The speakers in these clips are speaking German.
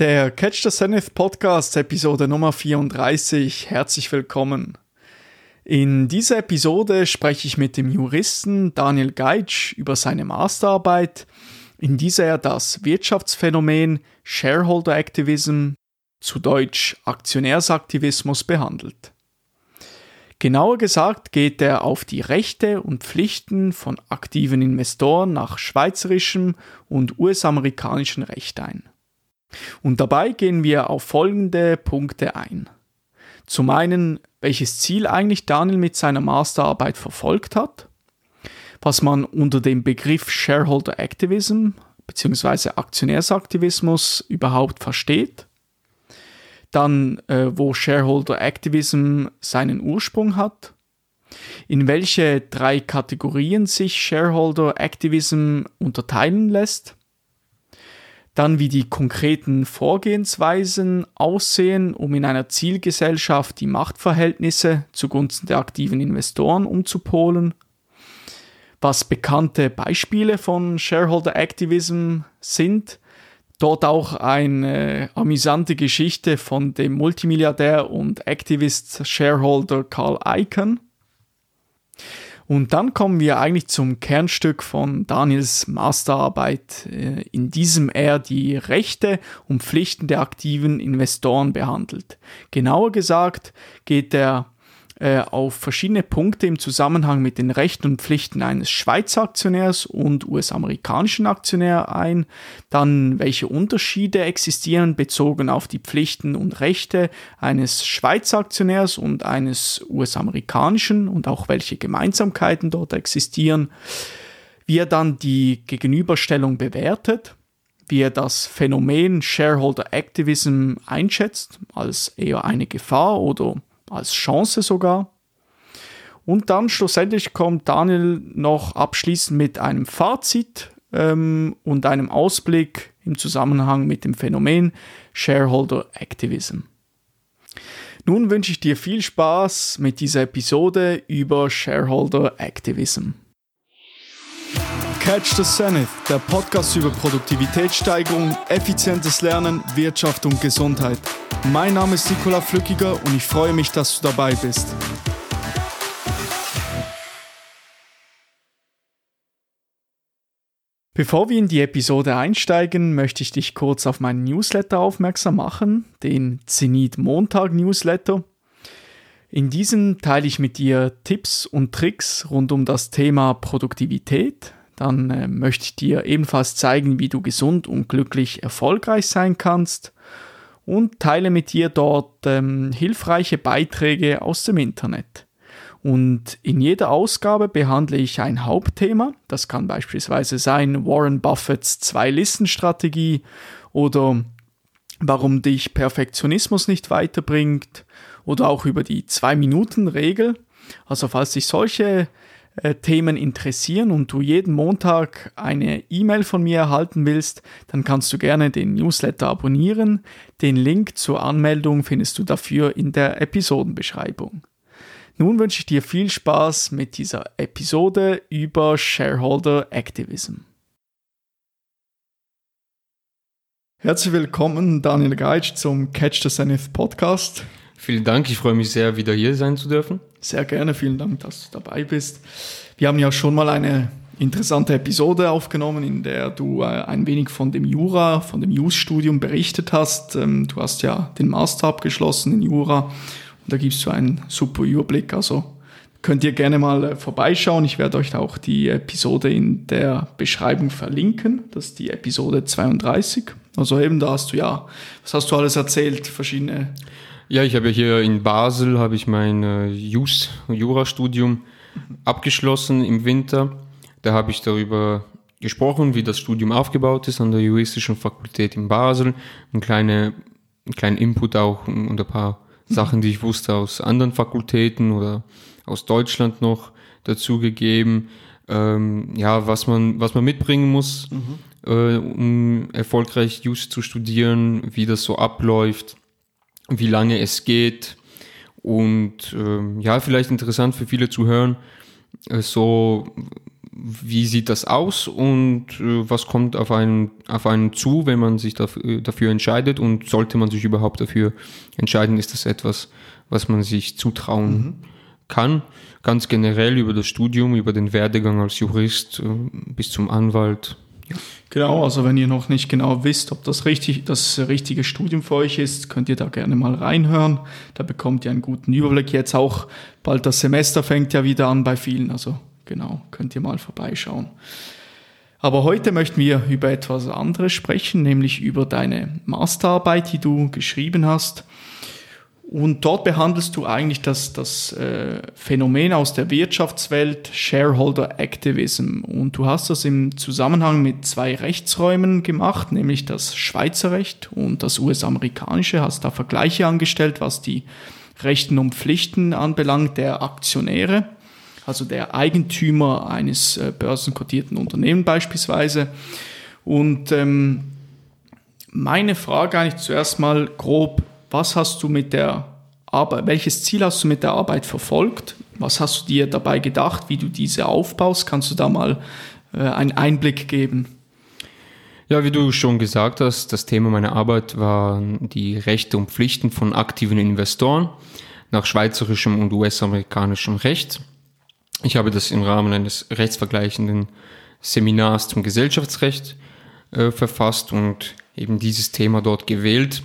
Der Catch the Zenith Podcast, Episode Nummer 34. Herzlich willkommen. In dieser Episode spreche ich mit dem Juristen Daniel Geitsch über seine Masterarbeit, in dieser er das Wirtschaftsphänomen Shareholder Activism, zu Deutsch Aktionärsaktivismus, behandelt. Genauer gesagt geht er auf die Rechte und Pflichten von aktiven Investoren nach schweizerischem und US-amerikanischem Recht ein. Und dabei gehen wir auf folgende Punkte ein. Zum einen, welches Ziel eigentlich Daniel mit seiner Masterarbeit verfolgt hat, was man unter dem Begriff Shareholder Activism bzw. Aktionärsaktivismus überhaupt versteht, dann äh, wo Shareholder Activism seinen Ursprung hat, in welche drei Kategorien sich Shareholder Activism unterteilen lässt, dann wie die konkreten Vorgehensweisen aussehen, um in einer Zielgesellschaft die Machtverhältnisse zugunsten der aktiven Investoren umzupolen, was bekannte Beispiele von Shareholder Activism sind Dort auch eine amüsante Geschichte von dem Multimilliardär und Activist-Shareholder Carl Icahn. Und dann kommen wir eigentlich zum Kernstück von Daniels Masterarbeit, äh, in diesem er die Rechte und Pflichten der aktiven Investoren behandelt. Genauer gesagt geht er äh, auf verschiedene Punkte im Zusammenhang mit den Rechten und Pflichten eines Schweizer Aktionärs und US-amerikanischen Aktionär ein, dann welche Unterschiede existieren bezogen auf die Pflichten und Rechte eines Schweizer Aktionärs und eines US-amerikanischen und auch welche Gemeinsamkeiten dort existieren, wie er dann die Gegenüberstellung bewertet, wie er das Phänomen Shareholder Activism einschätzt, als eher eine Gefahr oder als Chance sogar. Und dann schlussendlich kommt Daniel noch abschließend mit einem Fazit ähm, und einem Ausblick im Zusammenhang mit dem Phänomen Shareholder Activism. Nun wünsche ich dir viel Spaß mit dieser Episode über Shareholder Activism. Catch the Zenith, der Podcast über Produktivitätssteigerung, effizientes Lernen, Wirtschaft und Gesundheit. Mein Name ist Nikola Flückiger und ich freue mich, dass du dabei bist. Bevor wir in die Episode einsteigen, möchte ich dich kurz auf meinen Newsletter aufmerksam machen, den Zenit Montag Newsletter. In diesem teile ich mit dir Tipps und Tricks rund um das Thema Produktivität. Dann äh, möchte ich dir ebenfalls zeigen, wie du gesund und glücklich erfolgreich sein kannst und teile mit dir dort ähm, hilfreiche Beiträge aus dem Internet. Und in jeder Ausgabe behandle ich ein Hauptthema. Das kann beispielsweise sein Warren Buffetts Zwei-Listen-Strategie oder warum dich Perfektionismus nicht weiterbringt oder auch über die Zwei-Minuten-Regel. Also falls dich solche äh, Themen interessieren und du jeden Montag eine E-Mail von mir erhalten willst, dann kannst du gerne den Newsletter abonnieren. Den Link zur Anmeldung findest du dafür in der Episodenbeschreibung. Nun wünsche ich dir viel Spaß mit dieser Episode über Shareholder Activism. Herzlich willkommen, Daniel Geitsch, zum Catch the Zenith Podcast. Vielen Dank, ich freue mich sehr, wieder hier sein zu dürfen. Sehr gerne, vielen Dank, dass du dabei bist. Wir haben ja schon mal eine interessante Episode aufgenommen, in der du äh, ein wenig von dem Jura, von dem Jus-Studium berichtet hast. Ähm, du hast ja den Master abgeschlossen in Jura und da gibst du einen super Überblick. Also könnt ihr gerne mal äh, vorbeischauen. Ich werde euch auch die Episode in der Beschreibung verlinken. Das ist die Episode 32. Also eben, da hast du ja, was hast du alles erzählt? Verschiedene ja, ich habe ja hier in Basel habe ich mein äh, Jus Jurastudium abgeschlossen im Winter. Da habe ich darüber gesprochen, wie das Studium aufgebaut ist an der juristischen Fakultät in Basel. Ein kleine, einen kleinen Input auch und ein paar Sachen, die ich wusste aus anderen Fakultäten oder aus Deutschland noch dazu gegeben. Ähm, ja, was man, was man mitbringen muss, mhm. äh, um erfolgreich Just zu studieren, wie das so abläuft wie lange es geht. Und ähm, ja, vielleicht interessant für viele zu hören, äh, so wie sieht das aus und äh, was kommt auf einen, auf einen zu, wenn man sich dafür, dafür entscheidet und sollte man sich überhaupt dafür entscheiden, ist das etwas, was man sich zutrauen mhm. kann. Ganz generell über das Studium, über den Werdegang als Jurist äh, bis zum Anwalt. Genau, also wenn ihr noch nicht genau wisst, ob das richtig, das richtige Studium für euch ist, könnt ihr da gerne mal reinhören. Da bekommt ihr einen guten Überblick. Jetzt auch bald das Semester fängt ja wieder an bei vielen, also genau, könnt ihr mal vorbeischauen. Aber heute möchten wir über etwas anderes sprechen, nämlich über deine Masterarbeit, die du geschrieben hast. Und dort behandelst du eigentlich das, das äh, Phänomen aus der Wirtschaftswelt Shareholder Activism. Und du hast das im Zusammenhang mit zwei Rechtsräumen gemacht, nämlich das Schweizer Recht und das US-amerikanische. Hast da Vergleiche angestellt, was die Rechten und Pflichten anbelangt der Aktionäre, also der Eigentümer eines äh, börsenkotierten Unternehmens beispielsweise. Und ähm, meine Frage eigentlich zuerst mal grob, was hast du mit der Arbeit, welches Ziel hast du mit der Arbeit verfolgt? Was hast du dir dabei gedacht, wie du diese aufbaust? Kannst du da mal äh, einen Einblick geben? Ja, wie du schon gesagt hast, das Thema meiner Arbeit waren die Rechte und Pflichten von aktiven Investoren nach schweizerischem und US-amerikanischem Recht. Ich habe das im Rahmen eines rechtsvergleichenden Seminars zum Gesellschaftsrecht äh, verfasst und eben dieses Thema dort gewählt.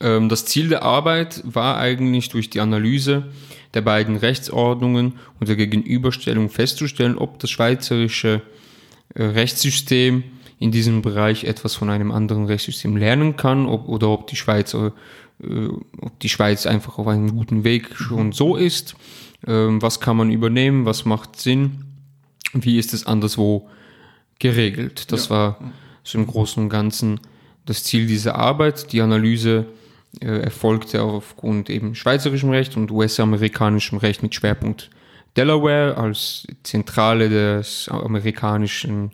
Ähm, das Ziel der Arbeit war eigentlich durch die Analyse der beiden Rechtsordnungen und der Gegenüberstellung festzustellen, ob das schweizerische äh, Rechtssystem in diesem Bereich etwas von einem anderen Rechtssystem lernen kann ob, oder ob die, Schweiz, äh, ob die Schweiz einfach auf einem guten Weg schon so ist. Ähm, was kann man übernehmen? Was macht Sinn? Wie ist es anderswo geregelt? Das ja. war so im Großen und Ganzen das Ziel dieser Arbeit. Die Analyse äh, erfolgte aufgrund eben schweizerischem Recht und US-amerikanischem Recht mit Schwerpunkt Delaware als Zentrale des amerikanischen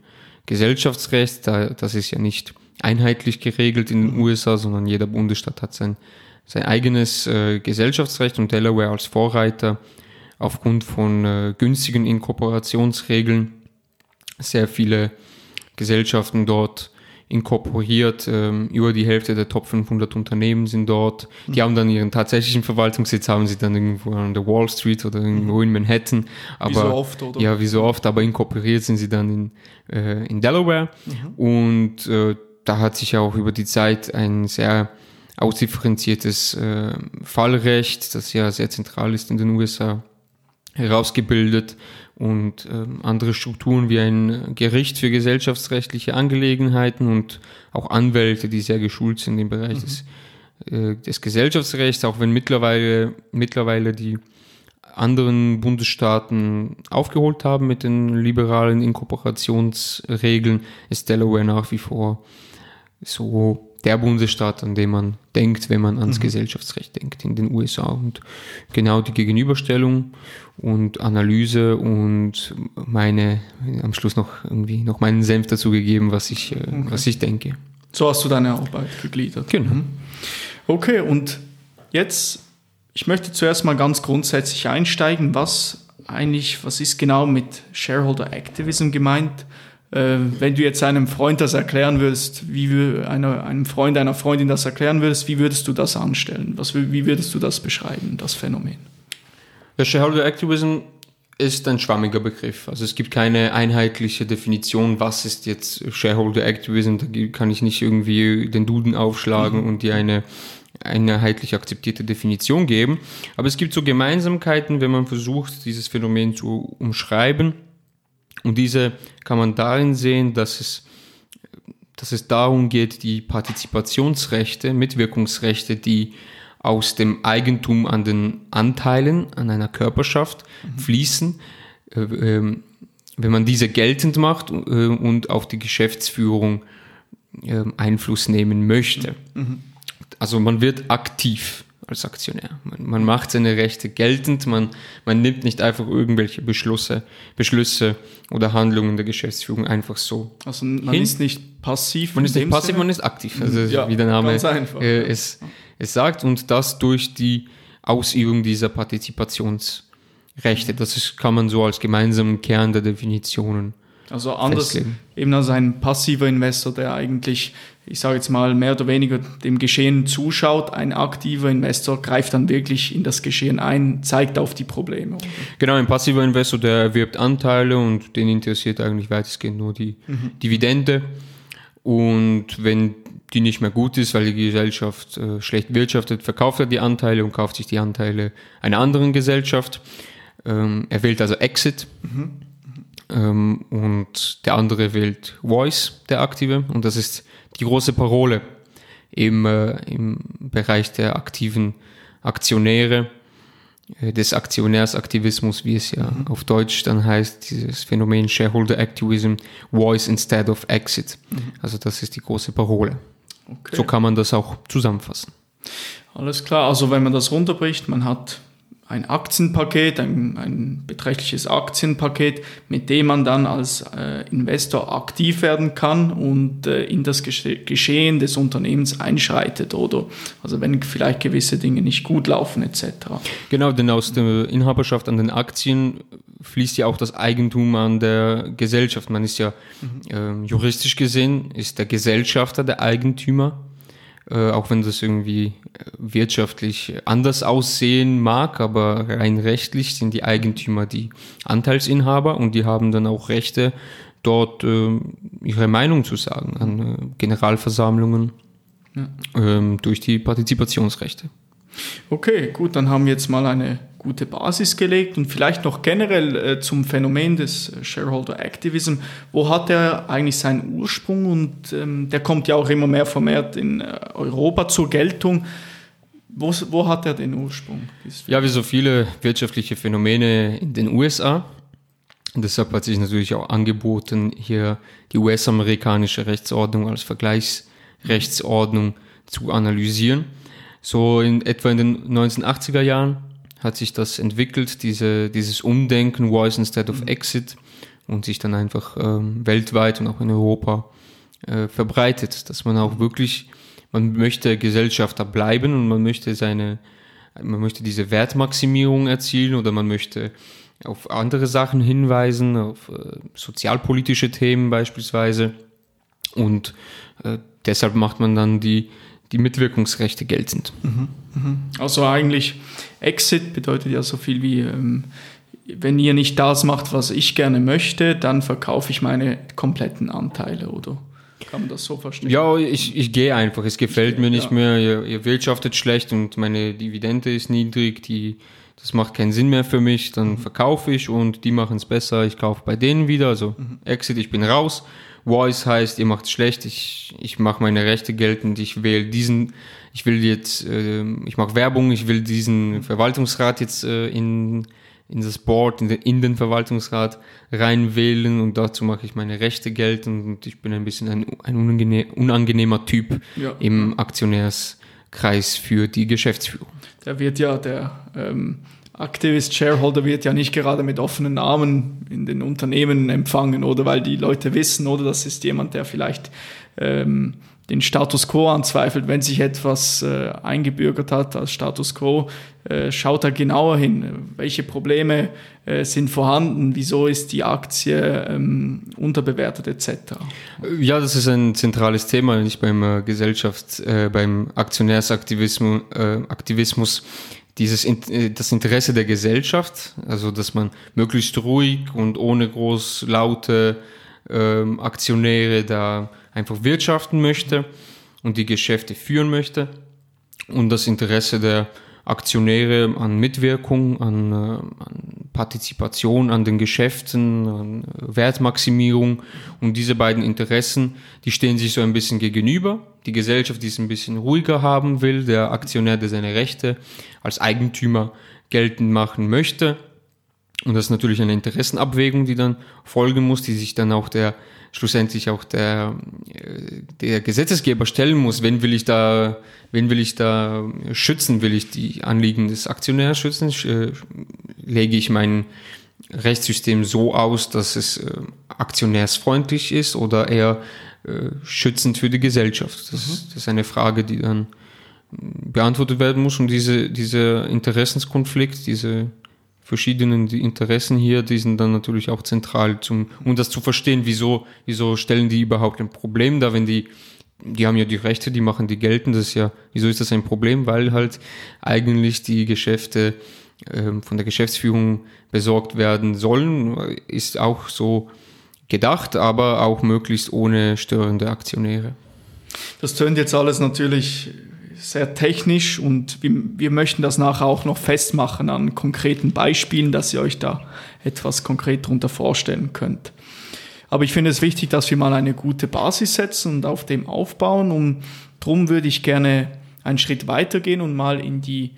Gesellschaftsrechts. Da, das ist ja nicht einheitlich geregelt in den mhm. USA, sondern jeder Bundesstaat hat sein, sein eigenes äh, Gesellschaftsrecht und Delaware als Vorreiter aufgrund von äh, günstigen Inkorporationsregeln sehr viele Gesellschaften dort inkorporiert. Ähm, über die Hälfte der Top 500 Unternehmen sind dort. Die mhm. haben dann ihren tatsächlichen Verwaltungssitz, haben sie dann irgendwo an der Wall Street oder irgendwo mhm. in Manhattan. Aber, wie so oft, oder? Ja, wie so oft, aber inkorporiert sind sie dann in, äh, in Delaware. Mhm. Und äh, da hat sich auch über die Zeit ein sehr ausdifferenziertes äh, Fallrecht, das ja sehr zentral ist in den USA, herausgebildet und ähm, andere Strukturen wie ein Gericht für gesellschaftsrechtliche Angelegenheiten und auch Anwälte, die sehr geschult sind im Bereich mhm. des, äh, des Gesellschaftsrechts, auch wenn mittlerweile, mittlerweile die anderen Bundesstaaten aufgeholt haben mit den liberalen Inkorporationsregeln, ist Delaware nach wie vor so der Bundesstaat, an dem man denkt, wenn man ans mhm. Gesellschaftsrecht denkt in den USA. Und genau die Gegenüberstellung und Analyse und meine, am Schluss noch irgendwie noch meinen Senf dazu gegeben, was ich, äh, okay. was ich denke. So hast du deine Arbeit gegliedert. Genau. Mhm. Okay, und jetzt, ich möchte zuerst mal ganz grundsätzlich einsteigen, was eigentlich, was ist genau mit Shareholder Activism gemeint? Äh, wenn du jetzt einem Freund das erklären würdest, wie einer, einem Freund, einer Freundin das erklären würdest, wie würdest du das anstellen? Was, wie würdest du das beschreiben, das Phänomen? Der Shareholder Activism ist ein schwammiger Begriff. Also es gibt keine einheitliche Definition, was ist jetzt Shareholder Activism. Da kann ich nicht irgendwie den Duden aufschlagen mhm. und dir eine einheitlich akzeptierte Definition geben. Aber es gibt so Gemeinsamkeiten, wenn man versucht, dieses Phänomen zu umschreiben. Und diese kann man darin sehen, dass es, dass es darum geht, die Partizipationsrechte, Mitwirkungsrechte, die aus dem Eigentum an den Anteilen an einer Körperschaft mhm. fließen, äh, äh, wenn man diese geltend macht äh, und auf die Geschäftsführung ähm, Einfluss nehmen möchte. Mhm. Also man wird aktiv als Aktionär. Man, man, macht seine Rechte geltend, man, man nimmt nicht einfach irgendwelche Beschlüsse, Beschlüsse oder Handlungen der Geschäftsführung einfach so. Also man hin. ist nicht passiv. Man ist nicht passiv, Sinne? man ist aktiv. Also ja, wie der Name äh, es, es sagt und das durch die Ausübung dieser Partizipationsrechte. Rechte. Das ist, kann man so als gemeinsamen Kern der Definitionen. Also anders festlegen. eben als ein passiver Investor, der eigentlich, ich sage jetzt mal, mehr oder weniger dem Geschehen zuschaut. Ein aktiver Investor greift dann wirklich in das Geschehen ein, zeigt auf die Probleme. Genau, ein passiver Investor, der erwirbt Anteile und den interessiert eigentlich weitestgehend nur die mhm. Dividende. Und wenn die nicht mehr gut ist, weil die Gesellschaft äh, schlecht wirtschaftet, verkauft er die Anteile und kauft sich die Anteile einer anderen Gesellschaft. Ähm, er wählt also Exit. Mhm. Ähm, und der andere wählt Voice, der Aktive. Und das ist die große Parole im, äh, im Bereich der aktiven Aktionäre, äh, des Aktionärsaktivismus, wie es ja mhm. auf Deutsch dann heißt, dieses Phänomen Shareholder Activism, Voice instead of Exit. Mhm. Also das ist die große Parole. Okay. So kann man das auch zusammenfassen. Alles klar, also wenn man das runterbricht, man hat ein Aktienpaket, ein, ein beträchtliches Aktienpaket, mit dem man dann als äh, Investor aktiv werden kann und äh, in das Geschehen des Unternehmens einschreitet, oder? Also wenn vielleicht gewisse Dinge nicht gut laufen etc. Genau, denn aus der Inhaberschaft an den Aktien fließt ja auch das Eigentum an der Gesellschaft. Man ist ja äh, juristisch gesehen, ist der Gesellschafter der Eigentümer äh, auch wenn das irgendwie äh, wirtschaftlich anders aussehen mag, aber rein rechtlich sind die Eigentümer die Anteilsinhaber und die haben dann auch Rechte, dort äh, ihre Meinung zu sagen an äh, Generalversammlungen ja. ähm, durch die Partizipationsrechte. Okay, gut, dann haben wir jetzt mal eine gute Basis gelegt und vielleicht noch generell äh, zum Phänomen des äh, Shareholder Activism. Wo hat er eigentlich seinen Ursprung und ähm, der kommt ja auch immer mehr vermehrt in äh, Europa zur Geltung. Wo, wo hat er den Ursprung? Ja, wie so viele wirtschaftliche Phänomene in den USA. Und deshalb hat sich natürlich auch angeboten, hier die US-amerikanische Rechtsordnung als Vergleichsrechtsordnung zu analysieren. So in etwa in den 1980er Jahren hat sich das entwickelt, diese, dieses Umdenken, Voice instead of mhm. Exit, und sich dann einfach ähm, weltweit und auch in Europa äh, verbreitet, dass man auch wirklich, man möchte Gesellschafter bleiben und man möchte seine, man möchte diese Wertmaximierung erzielen oder man möchte auf andere Sachen hinweisen, auf äh, sozialpolitische Themen beispielsweise. Und äh, deshalb macht man dann die, die Mitwirkungsrechte geltend. Mhm, mhm. Also eigentlich Exit bedeutet ja so viel wie, ähm, wenn ihr nicht das macht, was ich gerne möchte, dann verkaufe ich meine kompletten Anteile, oder? Kann man das so verstehen? Ja, ich, ich gehe einfach. Es gefällt mir nicht ja. mehr. Ihr, ihr, wirtschaftet schlecht und meine Dividende ist niedrig. Die, das macht keinen Sinn mehr für mich. Dann mhm. verkaufe ich und die machen es besser. Ich kaufe bei denen wieder. Also mhm. Exit, ich bin raus. Voice heißt, ihr macht es schlecht, ich, ich mache meine Rechte geltend, ich wähle diesen, ich will jetzt, äh, ich mache Werbung, ich will diesen Verwaltungsrat jetzt äh, in, in das Board, in den, in den Verwaltungsrat reinwählen und dazu mache ich meine Rechte geltend und ich bin ein bisschen ein, ein unangenehmer Typ ja. im Aktionärskreis für die Geschäftsführung. Da wird ja der ähm Activist Shareholder wird ja nicht gerade mit offenen Armen in den Unternehmen empfangen, oder weil die Leute wissen, oder das ist jemand, der vielleicht ähm, den Status quo anzweifelt, wenn sich etwas äh, eingebürgert hat als Status quo, äh, schaut er genauer hin, welche Probleme äh, sind vorhanden, wieso ist die Aktie ähm, unterbewertet etc. Ja, das ist ein zentrales Thema, nicht beim äh, Gesellschafts-, äh, beim Aktionärsaktivismus. Äh, Aktivismus dieses äh, das Interesse der Gesellschaft, also dass man möglichst ruhig und ohne groß laute ähm, Aktionäre da einfach wirtschaften möchte und die Geschäfte führen möchte. Und das Interesse der Aktionäre an Mitwirkung, an, äh, an Partizipation an den Geschäften, an Wertmaximierung und diese beiden Interessen, die stehen sich so ein bisschen gegenüber. Die Gesellschaft, die es ein bisschen ruhiger haben will, der Aktionär, der seine Rechte als Eigentümer geltend machen möchte. Und das ist natürlich eine Interessenabwägung, die dann folgen muss, die sich dann auch der schlussendlich auch der, der Gesetzesgeber stellen muss, wen will ich da, wen will ich da schützen? Will ich die Anliegen des Aktionärs schützen? Äh, lege ich mein Rechtssystem so aus, dass es äh, aktionärsfreundlich ist oder eher äh, schützend für die Gesellschaft? Das, mhm. das ist eine Frage, die dann beantwortet werden muss und diese, dieser Interessenskonflikt, diese verschiedenen Interessen hier, die sind dann natürlich auch zentral, zum, um das zu verstehen, wieso, wieso stellen die überhaupt ein Problem da, wenn die, die haben ja die Rechte, die machen die gelten, das ist ja, wieso ist das ein Problem? Weil halt eigentlich die Geschäfte ähm, von der Geschäftsführung besorgt werden sollen, ist auch so gedacht, aber auch möglichst ohne störende Aktionäre. Das tönt jetzt alles natürlich sehr technisch und wir, wir, möchten das nachher auch noch festmachen an konkreten Beispielen, dass ihr euch da etwas konkret darunter vorstellen könnt. Aber ich finde es wichtig, dass wir mal eine gute Basis setzen und auf dem aufbauen und darum würde ich gerne einen Schritt weitergehen und mal in die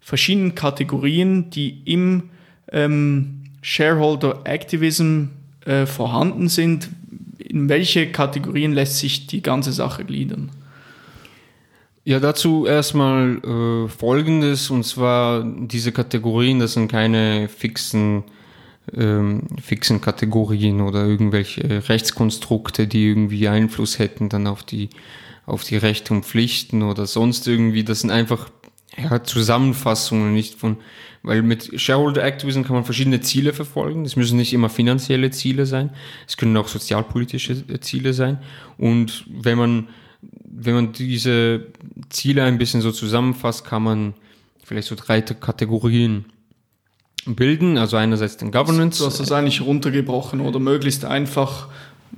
verschiedenen Kategorien, die im ähm, Shareholder Activism äh, vorhanden sind, in welche Kategorien lässt sich die ganze Sache gliedern? Ja, dazu erstmal äh, Folgendes, und zwar diese Kategorien, das sind keine fixen, ähm, fixen Kategorien oder irgendwelche Rechtskonstrukte, die irgendwie Einfluss hätten dann auf die, auf die Rechte und Pflichten oder sonst irgendwie. Das sind einfach ja, Zusammenfassungen, nicht von, weil mit Shareholder Activism kann man verschiedene Ziele verfolgen. Es müssen nicht immer finanzielle Ziele sein. Es können auch sozialpolitische Ziele sein. Und wenn man wenn man diese Ziele ein bisschen so zusammenfasst, kann man vielleicht so drei Kategorien bilden. Also einerseits den Governance. Du hast das eigentlich runtergebrochen oder möglichst einfach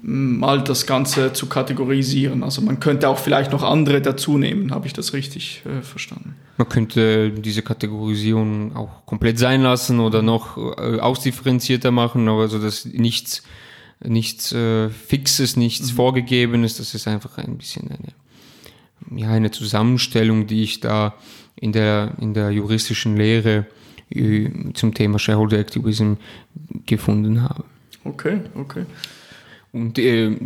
mm, mal das Ganze zu kategorisieren. Also man könnte auch vielleicht noch andere dazu nehmen, habe ich das richtig äh, verstanden? Man könnte diese Kategorisierung auch komplett sein lassen oder noch äh, ausdifferenzierter machen, aber so dass nichts nichts äh, Fixes, nichts mhm. Vorgegebenes. Das ist einfach ein bisschen eine, ja, eine Zusammenstellung, die ich da in der, in der juristischen Lehre äh, zum Thema Shareholder Activism gefunden habe. Okay, okay. Und äh,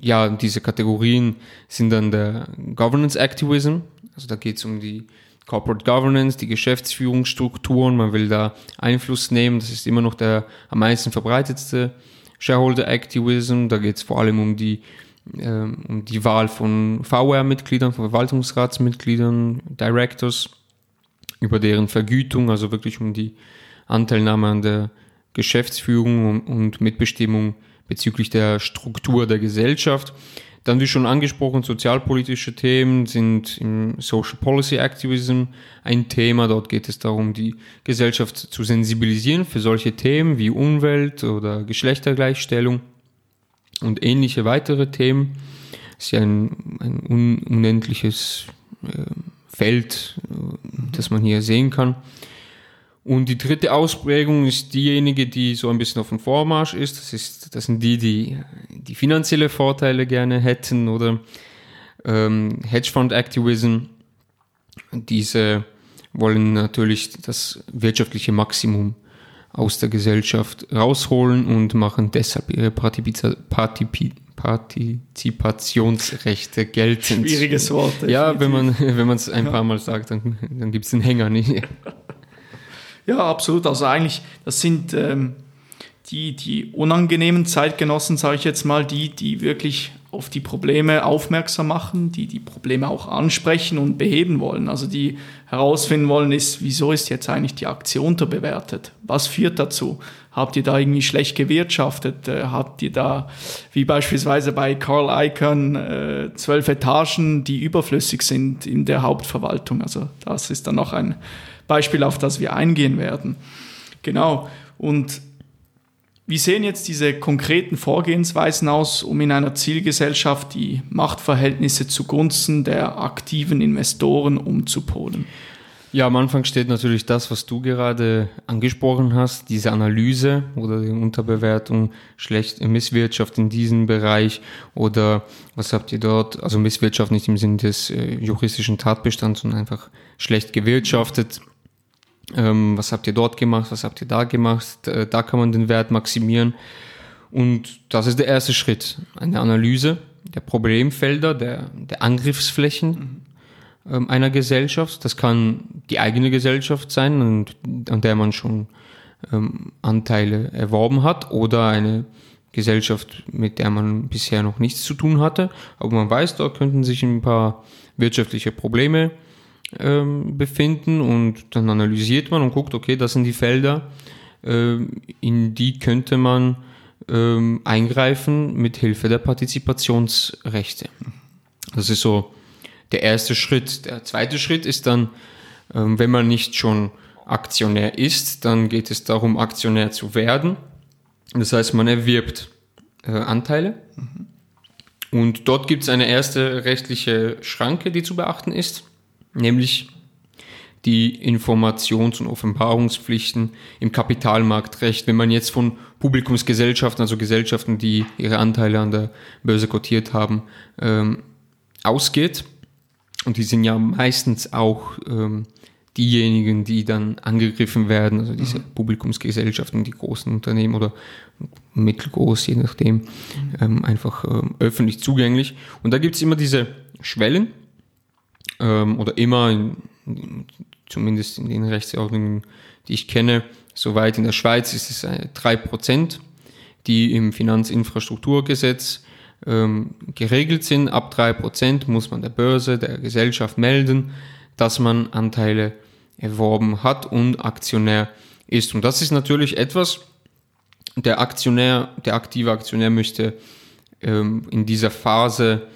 ja, diese Kategorien sind dann der Governance Activism, also da geht es um die Corporate Governance, die Geschäftsführungsstrukturen, man will da Einfluss nehmen, das ist immer noch der am meisten verbreitetste Shareholder Activism. Da geht es vor allem um die, um die Wahl von VR-Mitgliedern, von Verwaltungsratsmitgliedern, Directors, über deren Vergütung, also wirklich um die Anteilnahme an der Geschäftsführung und Mitbestimmung bezüglich der Struktur der Gesellschaft. Dann, wie schon angesprochen, sozialpolitische Themen sind im Social Policy Activism ein Thema. Dort geht es darum, die Gesellschaft zu sensibilisieren für solche Themen wie Umwelt oder Geschlechtergleichstellung und ähnliche weitere Themen. Es ist ja ein, ein unendliches äh, Feld, äh, das man hier sehen kann. Und die dritte Ausprägung ist diejenige, die so ein bisschen auf dem Vormarsch ist. Das, ist, das sind die, die die finanzielle Vorteile gerne hätten oder ähm, Hedgefund Activism. Diese wollen natürlich das wirtschaftliche Maximum aus der Gesellschaft rausholen und machen deshalb ihre Partipiz Partizipationsrechte geltend. Schwieriges Wort. Ja, wenn man wenn man es ein paar Mal sagt, dann, dann gibt es den Hänger nicht. Ja, absolut. Also eigentlich, das sind ähm, die, die unangenehmen Zeitgenossen, sage ich jetzt mal, die, die wirklich auf die Probleme aufmerksam machen, die die Probleme auch ansprechen und beheben wollen. Also die herausfinden wollen, ist, wieso ist jetzt eigentlich die Aktie unterbewertet? Was führt dazu? Habt ihr da irgendwie schlecht gewirtschaftet? Äh, habt ihr da, wie beispielsweise bei Carl Icahn, äh, zwölf Etagen, die überflüssig sind in der Hauptverwaltung? Also das ist dann noch ein Beispiel, auf das wir eingehen werden. Genau. Und wie sehen jetzt diese konkreten Vorgehensweisen aus, um in einer Zielgesellschaft die Machtverhältnisse zugunsten der aktiven Investoren umzupolen? Ja, am Anfang steht natürlich das, was du gerade angesprochen hast, diese Analyse oder die Unterbewertung, schlecht Misswirtschaft in diesem Bereich oder was habt ihr dort, also Misswirtschaft nicht im Sinne des äh, juristischen Tatbestands, sondern einfach schlecht gewirtschaftet ähm, was habt ihr dort gemacht, was habt ihr da gemacht, äh, da kann man den Wert maximieren. Und das ist der erste Schritt, eine Analyse der Problemfelder, der, der Angriffsflächen mhm. ähm, einer Gesellschaft. Das kann die eigene Gesellschaft sein, und, an der man schon ähm, Anteile erworben hat, oder eine Gesellschaft, mit der man bisher noch nichts zu tun hatte. Aber man weiß, da könnten sich ein paar wirtschaftliche Probleme ähm, befinden und dann analysiert man und guckt, okay, das sind die Felder, äh, in die könnte man ähm, eingreifen mit Hilfe der Partizipationsrechte. Das ist so der erste Schritt. Der zweite Schritt ist dann, ähm, wenn man nicht schon Aktionär ist, dann geht es darum, Aktionär zu werden. Das heißt, man erwirbt äh, Anteile. Mhm. Und dort gibt es eine erste rechtliche Schranke, die zu beachten ist, nämlich die Informations- und Offenbarungspflichten im Kapitalmarktrecht. Wenn man jetzt von Publikumsgesellschaften, also Gesellschaften, die ihre Anteile an der Börse kotiert haben, ähm, ausgeht, und die sind ja meistens auch ähm, diejenigen, die dann angegriffen werden, also diese mhm. Publikumsgesellschaften, die großen Unternehmen oder mittelgroß, je nachdem, mhm. ähm, einfach ähm, öffentlich zugänglich. Und da gibt es immer diese Schwellen, ähm, oder immer, in, in, zumindest in den Rechtsordnungen, die ich kenne, soweit in der Schweiz ist es äh, drei Prozent, die im Finanzinfrastrukturgesetz ähm, geregelt sind. Ab drei Prozent muss man der Börse, der Gesellschaft melden, dass man Anteile erworben hat und Aktionär ist. Und das ist natürlich etwas, der Aktionär, der aktive Aktionär möchte ähm, in dieser Phase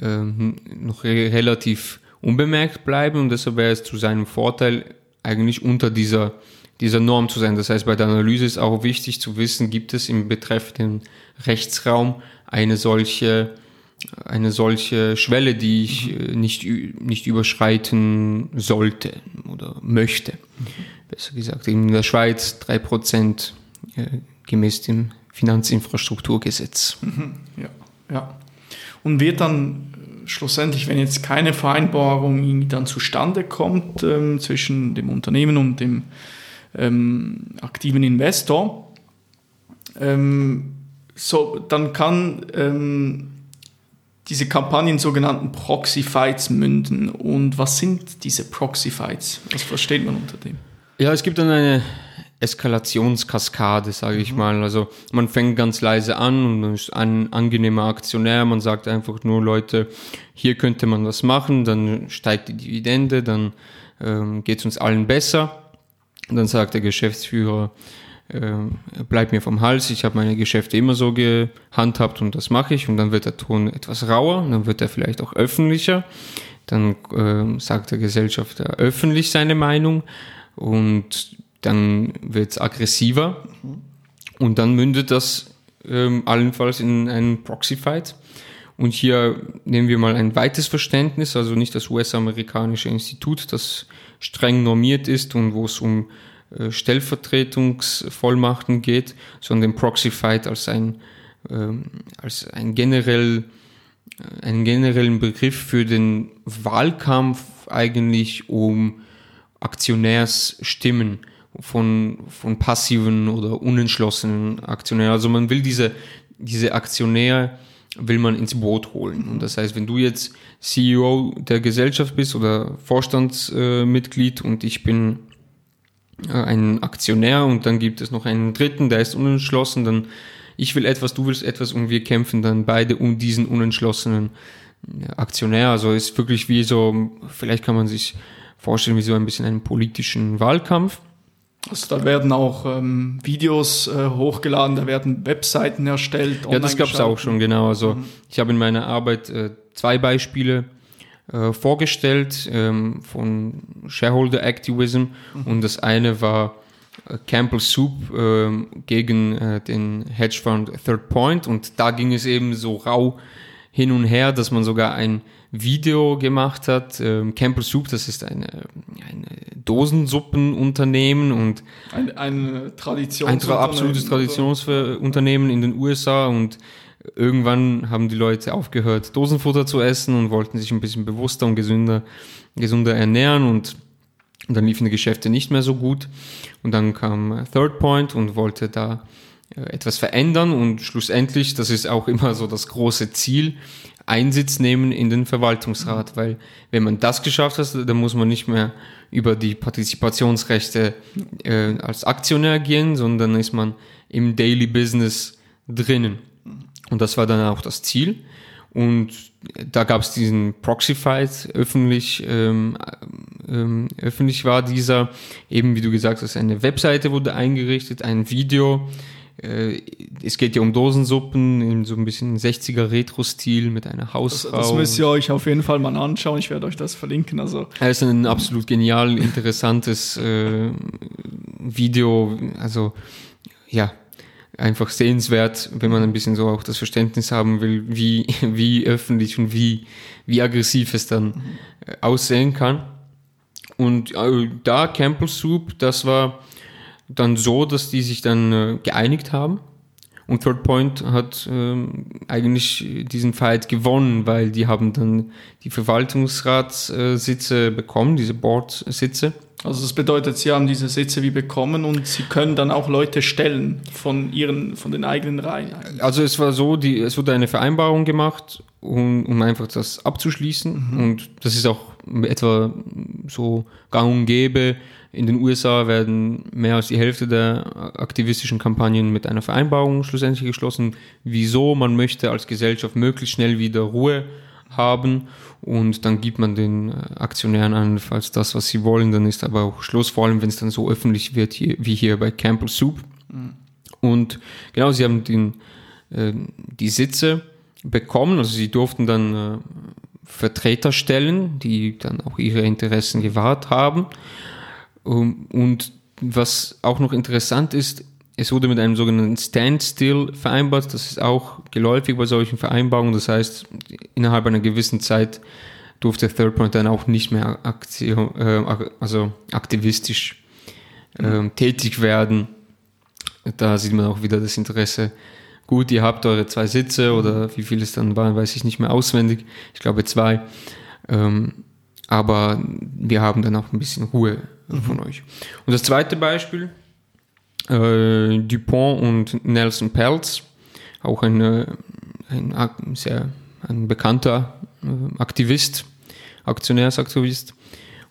ähm, noch re relativ unbemerkt bleiben und deshalb wäre es zu seinem Vorteil, eigentlich unter dieser, dieser Norm zu sein. Das heißt, bei der Analyse ist auch wichtig zu wissen, gibt es im betreffenden Rechtsraum eine solche eine solche Schwelle, die ich äh, nicht, nicht überschreiten sollte oder möchte. Besser gesagt, in der Schweiz 3% äh, gemäß dem Finanzinfrastrukturgesetz. Mhm. Ja, ja. Und wird dann schlussendlich, wenn jetzt keine Vereinbarung dann zustande kommt ähm, zwischen dem Unternehmen und dem ähm, aktiven Investor, ähm, so, dann kann ähm, diese Kampagnen sogenannten Proxy-Fights münden. Und was sind diese Proxy-Fights? Was versteht man unter dem? Ja, es gibt dann eine Eskalationskaskade, sage ich mhm. mal. Also man fängt ganz leise an und man ist ein angenehmer Aktionär. Man sagt einfach nur, Leute, hier könnte man was machen, dann steigt die Dividende, dann ähm, geht es uns allen besser. Und dann sagt der Geschäftsführer, äh, bleib mir vom Hals, ich habe meine Geschäfte immer so gehandhabt und das mache ich und dann wird der Ton etwas rauer, dann wird er vielleicht auch öffentlicher, dann äh, sagt der Gesellschafter öffentlich seine Meinung und dann wird es aggressiver und dann mündet das äh, allenfalls in einen Proxy-Fight. Und hier nehmen wir mal ein weites Verständnis, also nicht das US-amerikanische Institut, das streng normiert ist und wo es um äh, Stellvertretungsvollmachten geht, sondern den Proxy Fight als ein, ähm, als ein generell, äh, einen generellen Begriff für den Wahlkampf eigentlich um Aktionärsstimmen von, von passiven oder unentschlossenen Aktionären. Also man will diese, diese Aktionäre will man ins Boot holen. Und das heißt, wenn du jetzt CEO der Gesellschaft bist oder Vorstandsmitglied äh, und ich bin äh, einen Aktionär und dann gibt es noch einen dritten, der ist unentschlossen, dann ich will etwas, du willst etwas und wir kämpfen dann beide um diesen unentschlossenen Aktionär. Also ist wirklich wie so, vielleicht kann man sich vorstellen, wie so ein bisschen einen politischen Wahlkampf. Also da werden auch ähm, Videos äh, hochgeladen, da werden Webseiten erstellt. Ja, das gab es auch schon, genau. Also mhm. ich habe in meiner Arbeit äh, zwei Beispiele äh, vorgestellt ähm, von Shareholder Activism mhm. und das eine war äh, Campbell Soup äh, gegen äh, den Hedgefonds Third Point und da ging es eben so rau hin und her, dass man sogar ein Video gemacht hat. Ähm, Campbell Soup, das ist eine, ein Dosensuppenunternehmen und ein, ein Traditions ein absolutes Traditionsunternehmen in den USA und irgendwann haben die Leute aufgehört, Dosenfutter zu essen und wollten sich ein bisschen bewusster und gesünder, gesünder ernähren und, und dann liefen die Geschäfte nicht mehr so gut. Und dann kam Third Point und wollte da äh, etwas verändern und schlussendlich, das ist auch immer so das große Ziel, Einsitz nehmen in den Verwaltungsrat, weil wenn man das geschafft hat, dann muss man nicht mehr über die Partizipationsrechte äh, als Aktionär gehen, sondern ist man im Daily Business drinnen. Und das war dann auch das Ziel. Und da gab es diesen Proxy-Fight öffentlich ähm, ähm, öffentlich war dieser, eben wie du gesagt hast, eine Webseite wurde eingerichtet, ein Video. Äh, es geht ja um Dosensuppen in so ein bisschen 60er Retro-Stil mit einer Hausfrau. Das, das müsst ihr euch auf jeden Fall mal anschauen. Ich werde euch das verlinken. Also. Es ist ein absolut genial, interessantes äh, Video. Also ja, einfach sehenswert, wenn man ein bisschen so auch das Verständnis haben will, wie, wie öffentlich und wie, wie aggressiv es dann äh, aussehen kann. Und äh, da Campbell Soup, das war dann so, dass die sich dann äh, geeinigt haben. Und Third Point hat ähm, eigentlich diesen Fight gewonnen, weil die haben dann die Verwaltungsratssitze bekommen, diese Board-Sitze. Also das bedeutet, sie haben diese Sitze wie bekommen und sie können dann auch Leute stellen von ihren, von den eigenen Reihen. Also es war so, die, es wurde eine Vereinbarung gemacht, um, um einfach das abzuschließen. Mhm. Und das ist auch etwa so gang und gäbe. In den USA werden mehr als die Hälfte der aktivistischen Kampagnen mit einer Vereinbarung schlussendlich geschlossen. Wieso? Man möchte als Gesellschaft möglichst schnell wieder Ruhe haben und dann gibt man den äh, Aktionären allenfalls das, was sie wollen. Dann ist aber auch Schluss, vor allem wenn es dann so öffentlich wird, hier, wie hier bei Campbell Soup. Mhm. Und genau, sie haben den, äh, die Sitze bekommen, also sie durften dann äh, Vertreter stellen, die dann auch ihre Interessen gewahrt haben. Um, und was auch noch interessant ist, es wurde mit einem sogenannten Standstill vereinbart. Das ist auch geläufig bei solchen Vereinbarungen. Das heißt, innerhalb einer gewissen Zeit durfte Third Point dann auch nicht mehr Aktion, äh, also aktivistisch äh, tätig werden. Da sieht man auch wieder das Interesse. Gut, ihr habt eure zwei Sitze oder wie viele es dann waren, weiß ich nicht mehr auswendig. Ich glaube zwei. Ähm, aber wir haben dann auch ein bisschen Ruhe mhm. von euch. Und das zweite Beispiel, äh, Dupont und Nelson Peltz, auch ein, ein, sehr ein bekannter äh, Aktivist, Aktionärsaktivist,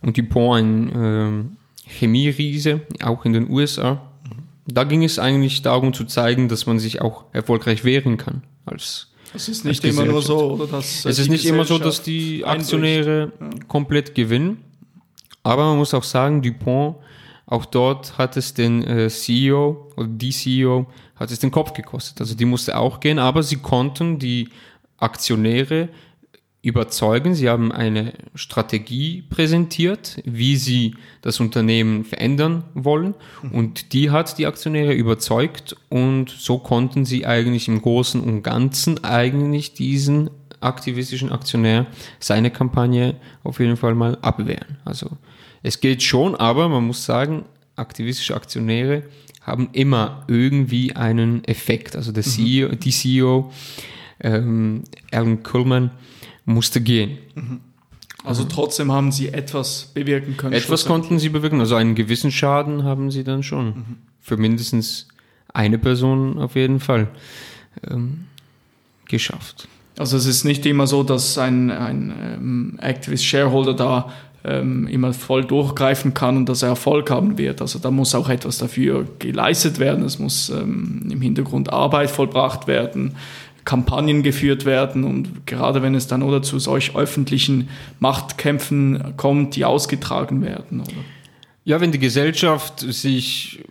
und Dupont ein äh, Chemieriese, auch in den USA. Da ging es eigentlich darum zu zeigen, dass man sich auch erfolgreich wehren kann als es ist nicht immer nur so, oder dass es ist nicht immer so, dass die Aktionäre ja. komplett gewinnen. Aber man muss auch sagen, Dupont auch dort hat es den äh, CEO oder die CEO hat es den Kopf gekostet. Also die musste auch gehen, aber sie konnten die Aktionäre überzeugen. Sie haben eine Strategie präsentiert, wie sie das Unternehmen verändern wollen. Und die hat die Aktionäre überzeugt. Und so konnten sie eigentlich im Großen und Ganzen eigentlich diesen aktivistischen Aktionär seine Kampagne auf jeden Fall mal abwehren. Also es geht schon, aber man muss sagen, aktivistische Aktionäre haben immer irgendwie einen Effekt. Also der CEO, mhm. die CEO, ähm, Alan Kuhlman, musste gehen. Mhm. Also trotzdem haben sie etwas bewirken können. Etwas konnten sie bewirken, also einen gewissen Schaden haben sie dann schon. Mhm. Für mindestens eine Person auf jeden Fall ähm, geschafft. Also es ist nicht immer so, dass ein, ein ähm, Activist Shareholder da ähm, immer voll durchgreifen kann und dass er Erfolg haben wird. Also da muss auch etwas dafür geleistet werden. Es muss ähm, im Hintergrund Arbeit vollbracht werden, Kampagnen geführt werden und gerade wenn es dann oder zu solch öffentlichen Machtkämpfen kommt, die ausgetragen werden. Oder? Ja, wenn die Gesellschaft sich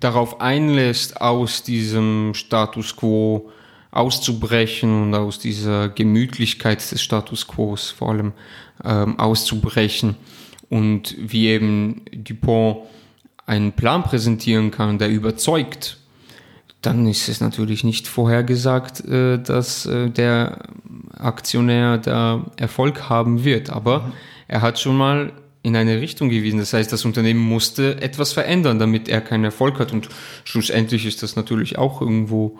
darauf einlässt, aus diesem Status quo auszubrechen und aus dieser Gemütlichkeit des Status quo vor allem ähm, auszubrechen und wie eben Dupont einen Plan präsentieren kann, der überzeugt, dann ist es natürlich nicht vorhergesagt, äh, dass äh, der Aktionär da Erfolg haben wird. Aber mhm. er hat schon mal in eine Richtung gewiesen. Das heißt, das Unternehmen musste etwas verändern, damit er keinen Erfolg hat. Und schlussendlich ist das natürlich auch irgendwo,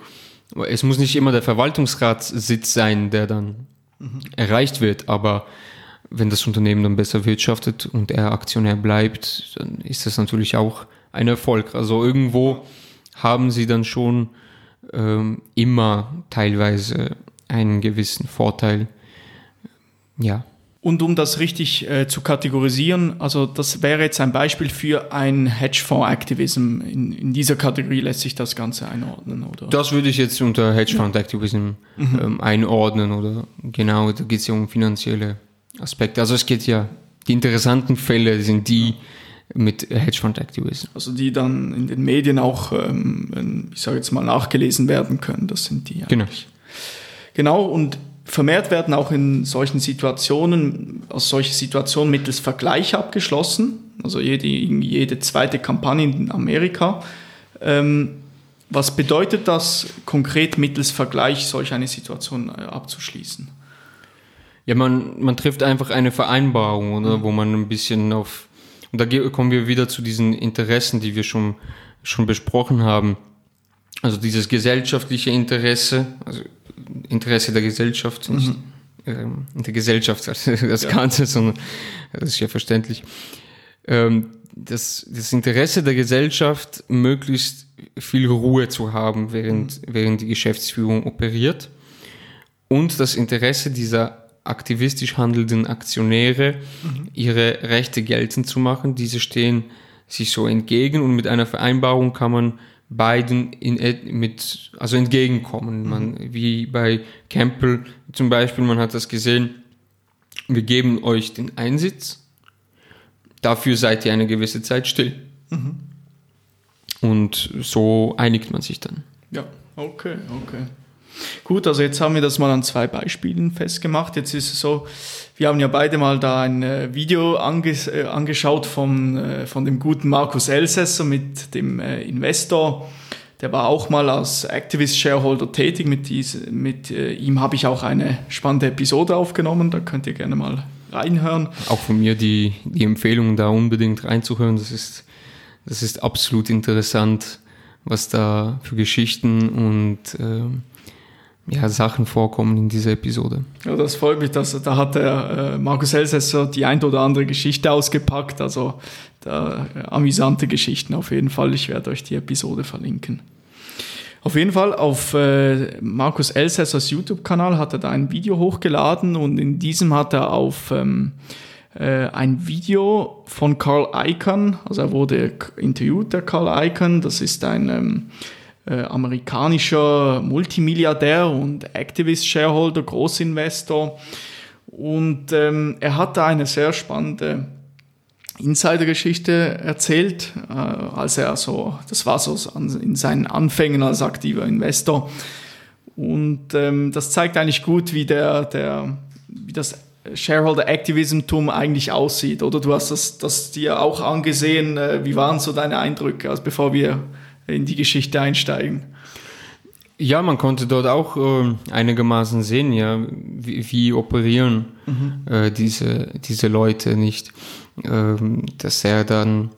es muss nicht immer der Verwaltungsratssitz sein, der dann mhm. erreicht wird, aber wenn das Unternehmen dann besser wirtschaftet und er Aktionär bleibt, dann ist das natürlich auch ein Erfolg. Also irgendwo haben sie dann schon ähm, immer teilweise einen gewissen Vorteil. Ja. Und um das richtig äh, zu kategorisieren, also das wäre jetzt ein Beispiel für ein Hedgefonds-Activism. In, in, dieser Kategorie lässt sich das Ganze einordnen, oder? Das würde ich jetzt unter Hedgefonds-Activism mhm. ähm, einordnen, oder genau, da geht es ja um finanzielle Aspekte. Also es geht ja die interessanten Fälle sind die mit Hedgefund Activism. Also die dann in den Medien auch, ähm, ich sage jetzt mal, nachgelesen werden können. Das sind die Genau. eigentlich. Genau, und vermehrt werden auch in solchen Situationen, aus solchen Situationen mittels Vergleich abgeschlossen. Also jede, jede zweite Kampagne in Amerika. Ähm, was bedeutet das konkret mittels Vergleich solch eine Situation äh, abzuschließen? Ja, man, man trifft einfach eine Vereinbarung, oder, wo man ein bisschen auf, und da kommen wir wieder zu diesen Interessen, die wir schon, schon besprochen haben. Also dieses gesellschaftliche Interesse, also Interesse der Gesellschaft, nicht ähm, der Gesellschaft als das Ganze, sondern das ist ja verständlich. Ähm, das, das Interesse der Gesellschaft, möglichst viel Ruhe zu haben, während, während die Geschäftsführung operiert und das Interesse dieser aktivistisch handelnden Aktionäre, ihre Rechte geltend zu machen. Diese stehen sich so entgegen und mit einer Vereinbarung kann man beiden in, mit, also entgegenkommen. Man, wie bei Campbell zum Beispiel, man hat das gesehen, wir geben euch den Einsitz, dafür seid ihr eine gewisse Zeit still. Und so einigt man sich dann. Ja, okay, okay. Gut, also jetzt haben wir das mal an zwei Beispielen festgemacht. Jetzt ist es so, wir haben ja beide mal da ein äh, Video anges äh, angeschaut von, äh, von dem guten Markus Elsässer mit dem äh, Investor. Der war auch mal als Activist-Shareholder tätig. Mit, diese, mit äh, ihm habe ich auch eine spannende Episode aufgenommen. Da könnt ihr gerne mal reinhören. auch von mir die, die Empfehlung, da unbedingt reinzuhören. Das ist, das ist absolut interessant, was da für Geschichten und ähm, ja, Sachen vorkommen in dieser Episode. Ja, das freut mich, dass da hat der äh, Markus Elsässer die ein oder andere Geschichte ausgepackt. Also da, äh, amüsante Geschichten auf jeden Fall. Ich werde euch die Episode verlinken. Auf jeden Fall auf äh, Markus Elsässers YouTube-Kanal hat er da ein Video hochgeladen und in diesem hat er auf ähm, äh, ein Video von Carl Icahn, also er wurde interviewt, der Carl Icahn, das ist ein ähm, äh, amerikanischer Multimilliardär und Activist-Shareholder, Großinvestor. Und ähm, er hat da eine sehr spannende Insidergeschichte erzählt, äh, als er so, das war so in seinen Anfängen als aktiver Investor. Und ähm, das zeigt eigentlich gut, wie der, der, wie das Shareholder Activism-Tum eigentlich aussieht. Oder du hast das, das dir auch angesehen. Äh, wie waren so deine Eindrücke, also bevor wir in die Geschichte einsteigen? Ja, man konnte dort auch äh, einigermaßen sehen, ja, wie, wie operieren äh, diese, diese Leute nicht. Ähm, dass er dann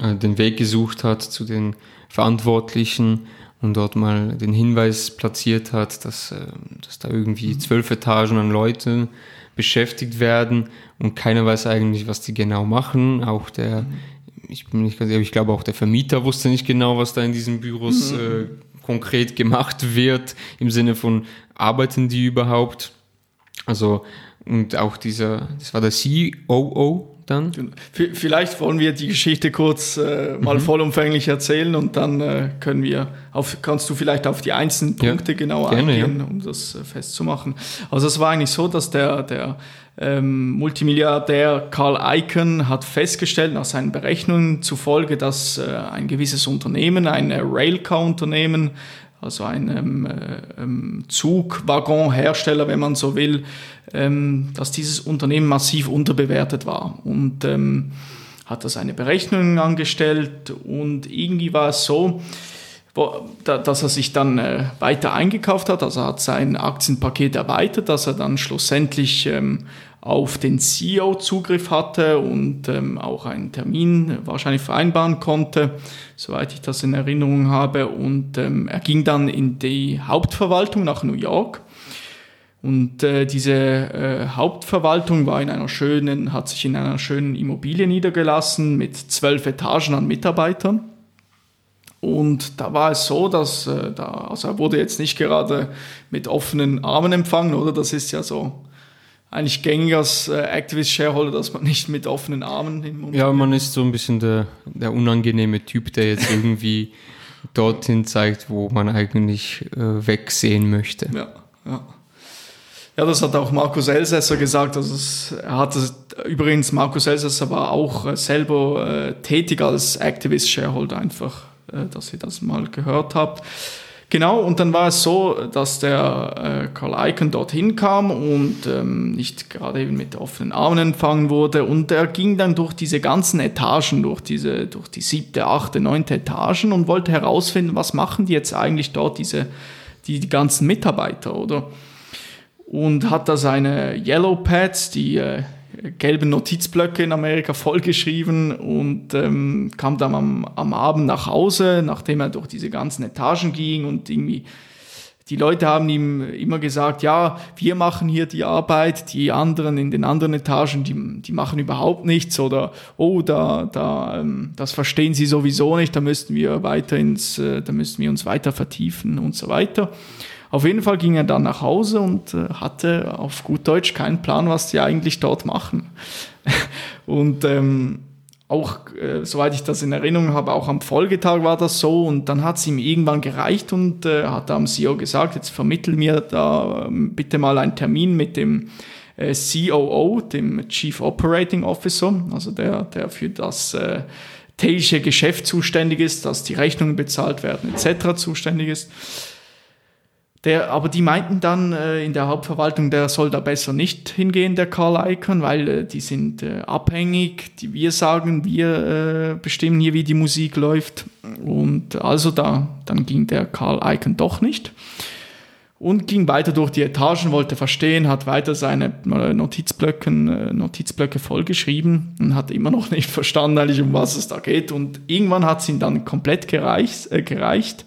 äh, den Weg gesucht hat zu den Verantwortlichen und dort mal den Hinweis platziert hat, dass, äh, dass da irgendwie zwölf Etagen an Leuten beschäftigt werden und keiner weiß eigentlich, was die genau machen. Auch der, ich bin nicht ganz aber ich glaube auch der Vermieter wusste nicht genau, was da in diesen Büros äh, konkret gemacht wird, im Sinne von arbeiten die überhaupt? Also, und auch dieser, das war der COO dann. Vielleicht wollen wir die Geschichte kurz äh, mal vollumfänglich erzählen und dann äh, können wir auf, kannst du vielleicht auf die einzelnen Ja, Punkte genauer gerne, eingehen, um das äh, festzumachen. Also es war eigentlich so, dass der, der ähm, Multimilliardär Carl Icahn hat festgestellt, nach seinen Berechnungen zufolge, dass äh, ein gewisses Unternehmen, ein Railcar-Unternehmen, also ein ähm, äh, ähm, Zugwaggonhersteller, wenn man so will, ähm, dass dieses Unternehmen massiv unterbewertet war. Und ähm, hat da seine Berechnungen angestellt und irgendwie war es so, wo, da, dass er sich dann äh, weiter eingekauft hat, also hat sein Aktienpaket erweitert, dass er dann schlussendlich ähm, auf den CEO Zugriff hatte und ähm, auch einen Termin wahrscheinlich vereinbaren konnte, soweit ich das in Erinnerung habe. Und ähm, er ging dann in die Hauptverwaltung nach New York. Und äh, diese äh, Hauptverwaltung war in einer schönen, hat sich in einer schönen Immobilie niedergelassen mit zwölf Etagen an Mitarbeitern. Und da war es so, dass äh, da, also er wurde jetzt nicht gerade mit offenen Armen empfangen, oder? Das ist ja so eigentlich gängig als äh, Activist-Shareholder, dass man nicht mit offenen Armen im Ja, man ist so ein bisschen der, der unangenehme Typ, der jetzt irgendwie dorthin zeigt, wo man eigentlich äh, wegsehen möchte. Ja, ja. Ja, das hat auch Markus Elsässer gesagt. Also es, er hat das, übrigens, Markus Elsässer war auch äh, selber äh, tätig als Activist-Shareholder, einfach, äh, dass ihr das mal gehört habt. Genau, und dann war es so, dass der äh, Carl Icahn dorthin kam und ähm, nicht gerade eben mit offenen Armen empfangen wurde. Und er ging dann durch diese ganzen Etagen, durch diese, durch die siebte, achte, neunte Etagen und wollte herausfinden, was machen die jetzt eigentlich dort, diese, die, die ganzen Mitarbeiter, oder? Und hat da seine Yellow Pads, die äh, gelben Notizblöcke in Amerika vollgeschrieben und ähm, kam dann am, am Abend nach Hause, nachdem er durch diese ganzen Etagen ging und irgendwie die Leute haben ihm immer gesagt, ja, wir machen hier die Arbeit, die anderen in den anderen Etagen, die, die machen überhaupt nichts oder oh, da, da, ähm, das verstehen sie sowieso nicht, da müssten wir weiter ins, äh, da müssten wir uns weiter vertiefen und so weiter. Auf jeden Fall ging er dann nach Hause und äh, hatte auf gut Deutsch keinen Plan, was die eigentlich dort machen. und ähm, auch, äh, soweit ich das in Erinnerung habe, auch am Folgetag war das so und dann hat es ihm irgendwann gereicht und äh, hat am CEO gesagt, jetzt vermittel mir da ähm, bitte mal einen Termin mit dem äh, COO, dem Chief Operating Officer, also der, der für das äh, tägliche Geschäft zuständig ist, dass die Rechnungen bezahlt werden etc. zuständig ist. Der, aber die meinten dann äh, in der Hauptverwaltung, der soll da besser nicht hingehen, der Karl Icahn, weil äh, die sind äh, abhängig, die wir sagen, wir äh, bestimmen hier, wie die Musik läuft. Und also da, dann ging der Karl Icahn doch nicht und ging weiter durch die Etagen, wollte verstehen, hat weiter seine äh, Notizblöcken, äh, Notizblöcke vollgeschrieben und hat immer noch nicht verstanden, eigentlich, um was es da geht. Und irgendwann hat es ihm dann komplett gereicht, gereicht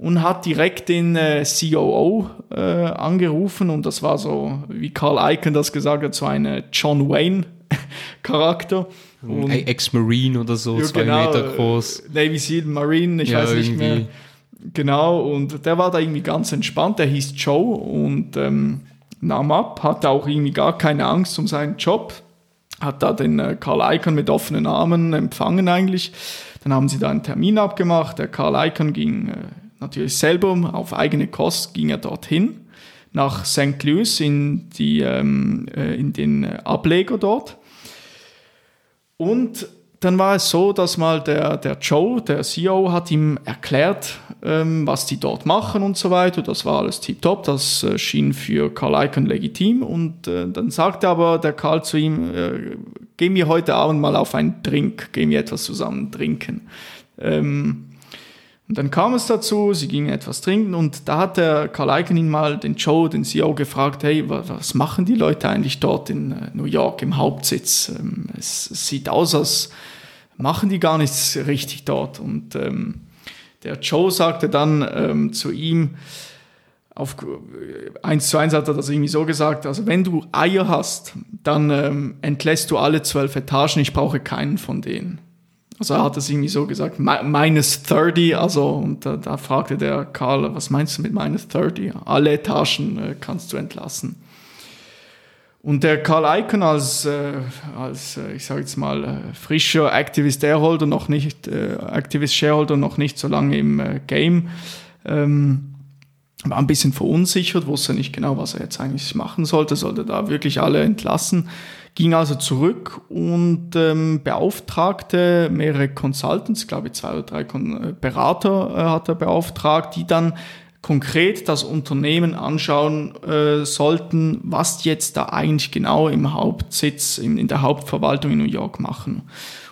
und hat direkt den äh, COO äh, angerufen und das war so, wie Carl Icahn das gesagt hat, so ein äh, John Wayne Charakter. Ex-Marine oder so, ja, zwei genau, Meter groß. Äh, Navy SEAL Marine, ich ja, weiß nicht mehr. Genau, und der war da irgendwie ganz entspannt, der hieß Joe und ähm, nahm ab, hatte auch irgendwie gar keine Angst um seinen Job, hat da den äh, Carl Icahn mit offenen Armen empfangen eigentlich. Dann haben sie da einen Termin abgemacht, der Carl Icahn ging äh, natürlich selber auf eigene Kost ging er dorthin nach St. Louis in, die, ähm, äh, in den Ableger dort. Und dann war es so, dass mal der, der Joe, der CEO, hat ihm erklärt, ähm, was die dort machen und so weiter. Das war alles tiptop, das äh, schien für Karl Icahn legitim. Und äh, dann sagte aber der Karl zu ihm, äh, geh mir heute Abend mal auf einen Drink, geh mir etwas zusammen trinken. Ähm, und dann kam es dazu, sie gingen etwas trinken und da hat der Karl Eichen mal den Joe, den CEO, gefragt, hey, was machen die Leute eigentlich dort in äh, New York im Hauptsitz? Ähm, es sieht aus, als machen die gar nichts richtig dort. Und ähm, der Joe sagte dann ähm, zu ihm, auf eins zu eins hat er das irgendwie so gesagt, also wenn du Eier hast, dann ähm, entlässt du alle zwölf Etagen, ich brauche keinen von denen. Also er hat es irgendwie so gesagt, minus 30, also und da, da, fragte der Karl, was meinst du mit minus 30? Alle Etagen äh, kannst du entlassen. Und der Karl Icahn als, äh, als äh, ich sage jetzt mal, äh, frischer Activist Shareholder, noch nicht, äh, Activist Shareholder, noch nicht so lange im äh, Game, ähm, war ein bisschen verunsichert, wusste nicht genau, was er jetzt eigentlich machen sollte, sollte da wirklich alle entlassen ging also zurück und ähm, beauftragte mehrere Consultants, glaube ich zwei oder drei Kon äh, Berater äh, hat er beauftragt, die dann konkret das Unternehmen anschauen äh, sollten, was jetzt da eigentlich genau im Hauptsitz, in, in der Hauptverwaltung in New York machen.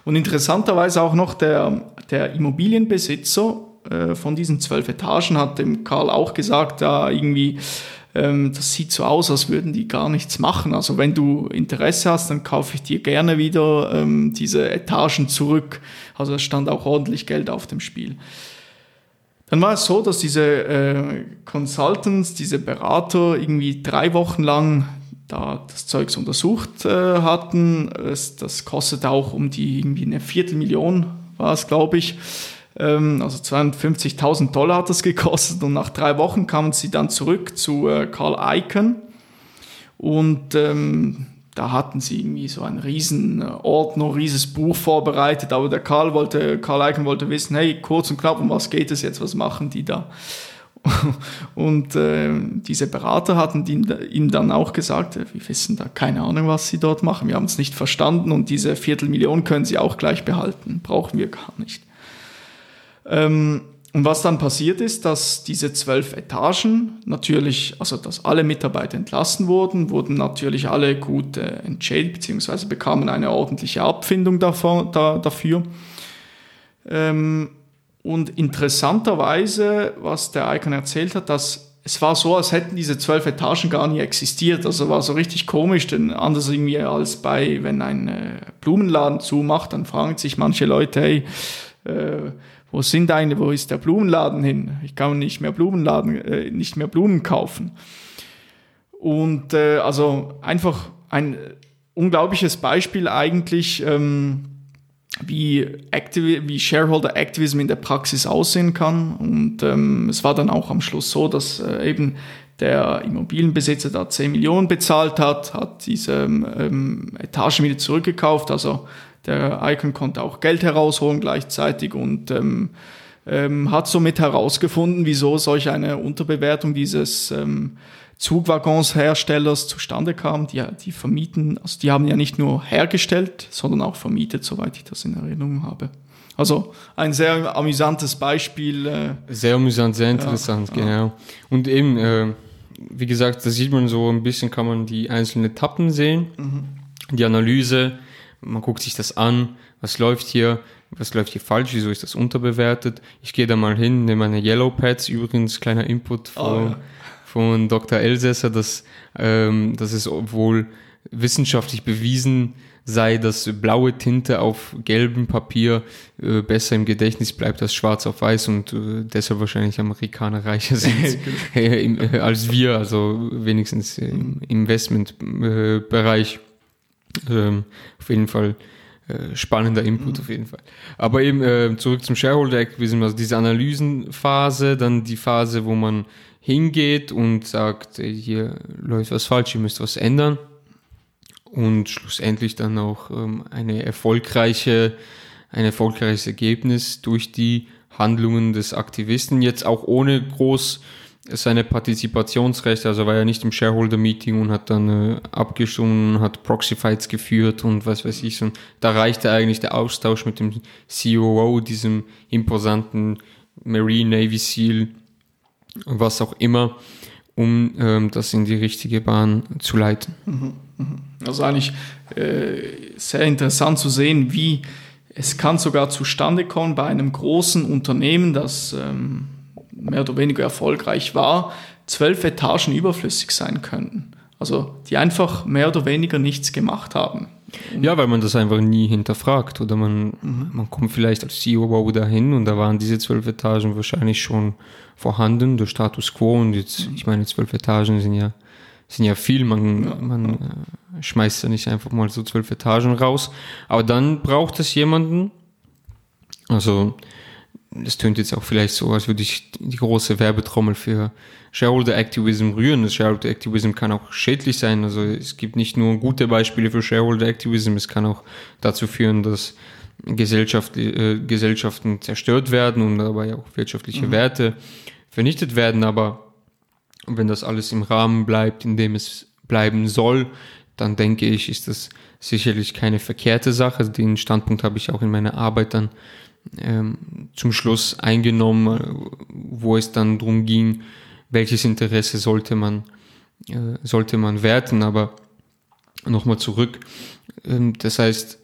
Und interessanterweise auch noch der, der Immobilienbesitzer äh, von diesen zwölf Etagen hat dem Karl auch gesagt, da irgendwie ähm, das sieht so aus, als würden die gar nichts machen. Also wenn du Interesse hast, dann kaufe ich dir gerne wieder ähm, diese Etagen zurück. Also es stand auch ordentlich Geld auf dem Spiel. Dann war es so, dass diese äh, Consultants, diese Berater irgendwie drei Wochen lang da das Zeugs untersucht äh, hatten. Es, das kostet auch um die irgendwie eine Viertelmillion, war es, glaube ich. Ähm, also 250.000 Dollar hat das gekostet und nach drei Wochen kamen sie dann zurück zu äh, Carl Icahn. Und ähm, da hatten sie irgendwie so einen riesen Ordner, rieses Buch vorbereitet, aber der Karl wollte, Karl Icahn wollte wissen, hey, kurz und knapp, um was geht es jetzt, was machen die da? Und äh, diese Berater hatten ihm dann auch gesagt, äh, wir wissen da keine Ahnung, was sie dort machen, wir haben es nicht verstanden und diese Viertelmillion können sie auch gleich behalten, brauchen wir gar nicht. Ähm, und was dann passiert ist, dass diese zwölf Etagen natürlich, also dass alle Mitarbeiter entlassen wurden, wurden natürlich alle gut äh, entschädigt, beziehungsweise bekamen eine ordentliche Abfindung davon, da, dafür. Ähm, und interessanterweise, was der Icon erzählt hat, dass es war so, als hätten diese zwölf Etagen gar nie existiert. Also war so richtig komisch, denn anders irgendwie als bei, wenn ein äh, Blumenladen zumacht, dann fragen sich manche Leute, hey, äh, wo sind eigentlich, wo ist der Blumenladen hin? Ich kann nicht mehr Blumenladen, äh, nicht mehr Blumen kaufen. Und äh, also einfach ein unglaubliches Beispiel eigentlich, ähm, wie, Activ wie Shareholder Activism in der Praxis aussehen kann. Und ähm, es war dann auch am Schluss so, dass äh, eben der Immobilienbesitzer da 10 Millionen bezahlt hat, hat diese ähm, Etagen wieder zurückgekauft. Also der Icon konnte auch Geld herausholen gleichzeitig und ähm, ähm, hat somit herausgefunden, wieso solch eine Unterbewertung dieses ähm, Zugwaggonsherstellers zustande kam. Die, die vermieten, also die haben ja nicht nur hergestellt, sondern auch vermietet, soweit ich das in Erinnerung habe. Also ein sehr amüsantes Beispiel. Äh, sehr amüsant, sehr interessant, ja, genau. Ja. Und eben, äh, wie gesagt, da sieht man so ein bisschen, kann man die einzelnen Etappen sehen, mhm. die Analyse, man guckt sich das an, was läuft hier, was läuft hier falsch, wieso ist das unterbewertet. Ich gehe da mal hin, nehme meine Yellow Pads, übrigens kleiner Input von, oh, ja. von Dr. Elsässer, dass, ähm, dass es wohl wissenschaftlich bewiesen sei, dass blaue Tinte auf gelbem Papier äh, besser im Gedächtnis bleibt als schwarz auf weiß und äh, deshalb wahrscheinlich Amerikaner reicher sind äh, äh, als wir, also wenigstens im Investmentbereich. Ähm, auf jeden Fall äh, spannender Input mhm. auf jeden Fall. Aber eben äh, zurück zum Shareholder Activism, also diese Analysenphase, dann die Phase, wo man hingeht und sagt, ey, hier läuft was falsch, ihr müsst was ändern. Und schlussendlich dann auch ähm, eine erfolgreiche, ein erfolgreiches Ergebnis durch die Handlungen des Aktivisten, jetzt auch ohne groß seine Partizipationsrechte, also war ja nicht im Shareholder-Meeting und hat dann äh, abgestimmt, hat Proxy-Fights geführt und was weiß ich. Und da reichte eigentlich der Austausch mit dem COO, diesem imposanten Marine Navy SEAL, was auch immer, um ähm, das in die richtige Bahn zu leiten. Mhm, mhm. Also eigentlich äh, sehr interessant zu sehen, wie es kann sogar zustande kommen bei einem großen Unternehmen, das ähm, mehr oder weniger erfolgreich war, zwölf Etagen überflüssig sein könnten. Also die einfach mehr oder weniger nichts gemacht haben. Ja, weil man das einfach nie hinterfragt oder man, mhm. man kommt vielleicht als CEO dahin und da waren diese zwölf Etagen wahrscheinlich schon vorhanden, der Status quo und jetzt, mhm. ich meine, zwölf Etagen sind ja, sind ja viel, man, ja. man äh, schmeißt ja nicht einfach mal so zwölf Etagen raus, aber dann braucht es jemanden, also das tönt jetzt auch vielleicht so, als würde ich die große Werbetrommel für Shareholder Activism rühren. Das Shareholder Activism kann auch schädlich sein. Also es gibt nicht nur gute Beispiele für Shareholder Activism, es kann auch dazu führen, dass Gesellschaft, äh, Gesellschaften zerstört werden und dabei auch wirtschaftliche mhm. Werte vernichtet werden. Aber wenn das alles im Rahmen bleibt, in dem es bleiben soll, dann denke ich, ist das sicherlich keine verkehrte Sache. Den Standpunkt habe ich auch in meiner Arbeit dann ähm, zum Schluss eingenommen, wo es dann darum ging, welches Interesse sollte man, äh, sollte man werten. Aber nochmal zurück. Ähm, das heißt,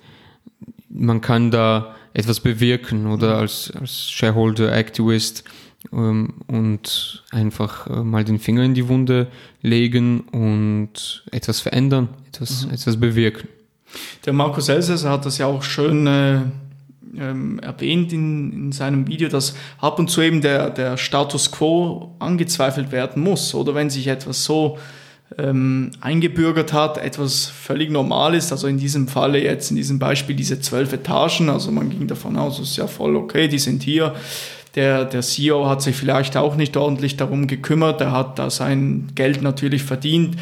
man kann da etwas bewirken oder als, als Shareholder Activist ähm, und einfach äh, mal den Finger in die Wunde legen und etwas verändern, etwas, mhm. etwas bewirken. Der Markus Elsässer hat das ja auch schön äh, ähm, erwähnt in, in seinem Video, dass ab und zu eben der, der Status quo angezweifelt werden muss. Oder wenn sich etwas so ähm, eingebürgert hat, etwas völlig normal ist, also in diesem Falle jetzt, in diesem Beispiel diese zwölf Etagen, also man ging davon aus, es ist ja voll okay, die sind hier. Der, der CEO hat sich vielleicht auch nicht ordentlich darum gekümmert, er hat da sein Geld natürlich verdient.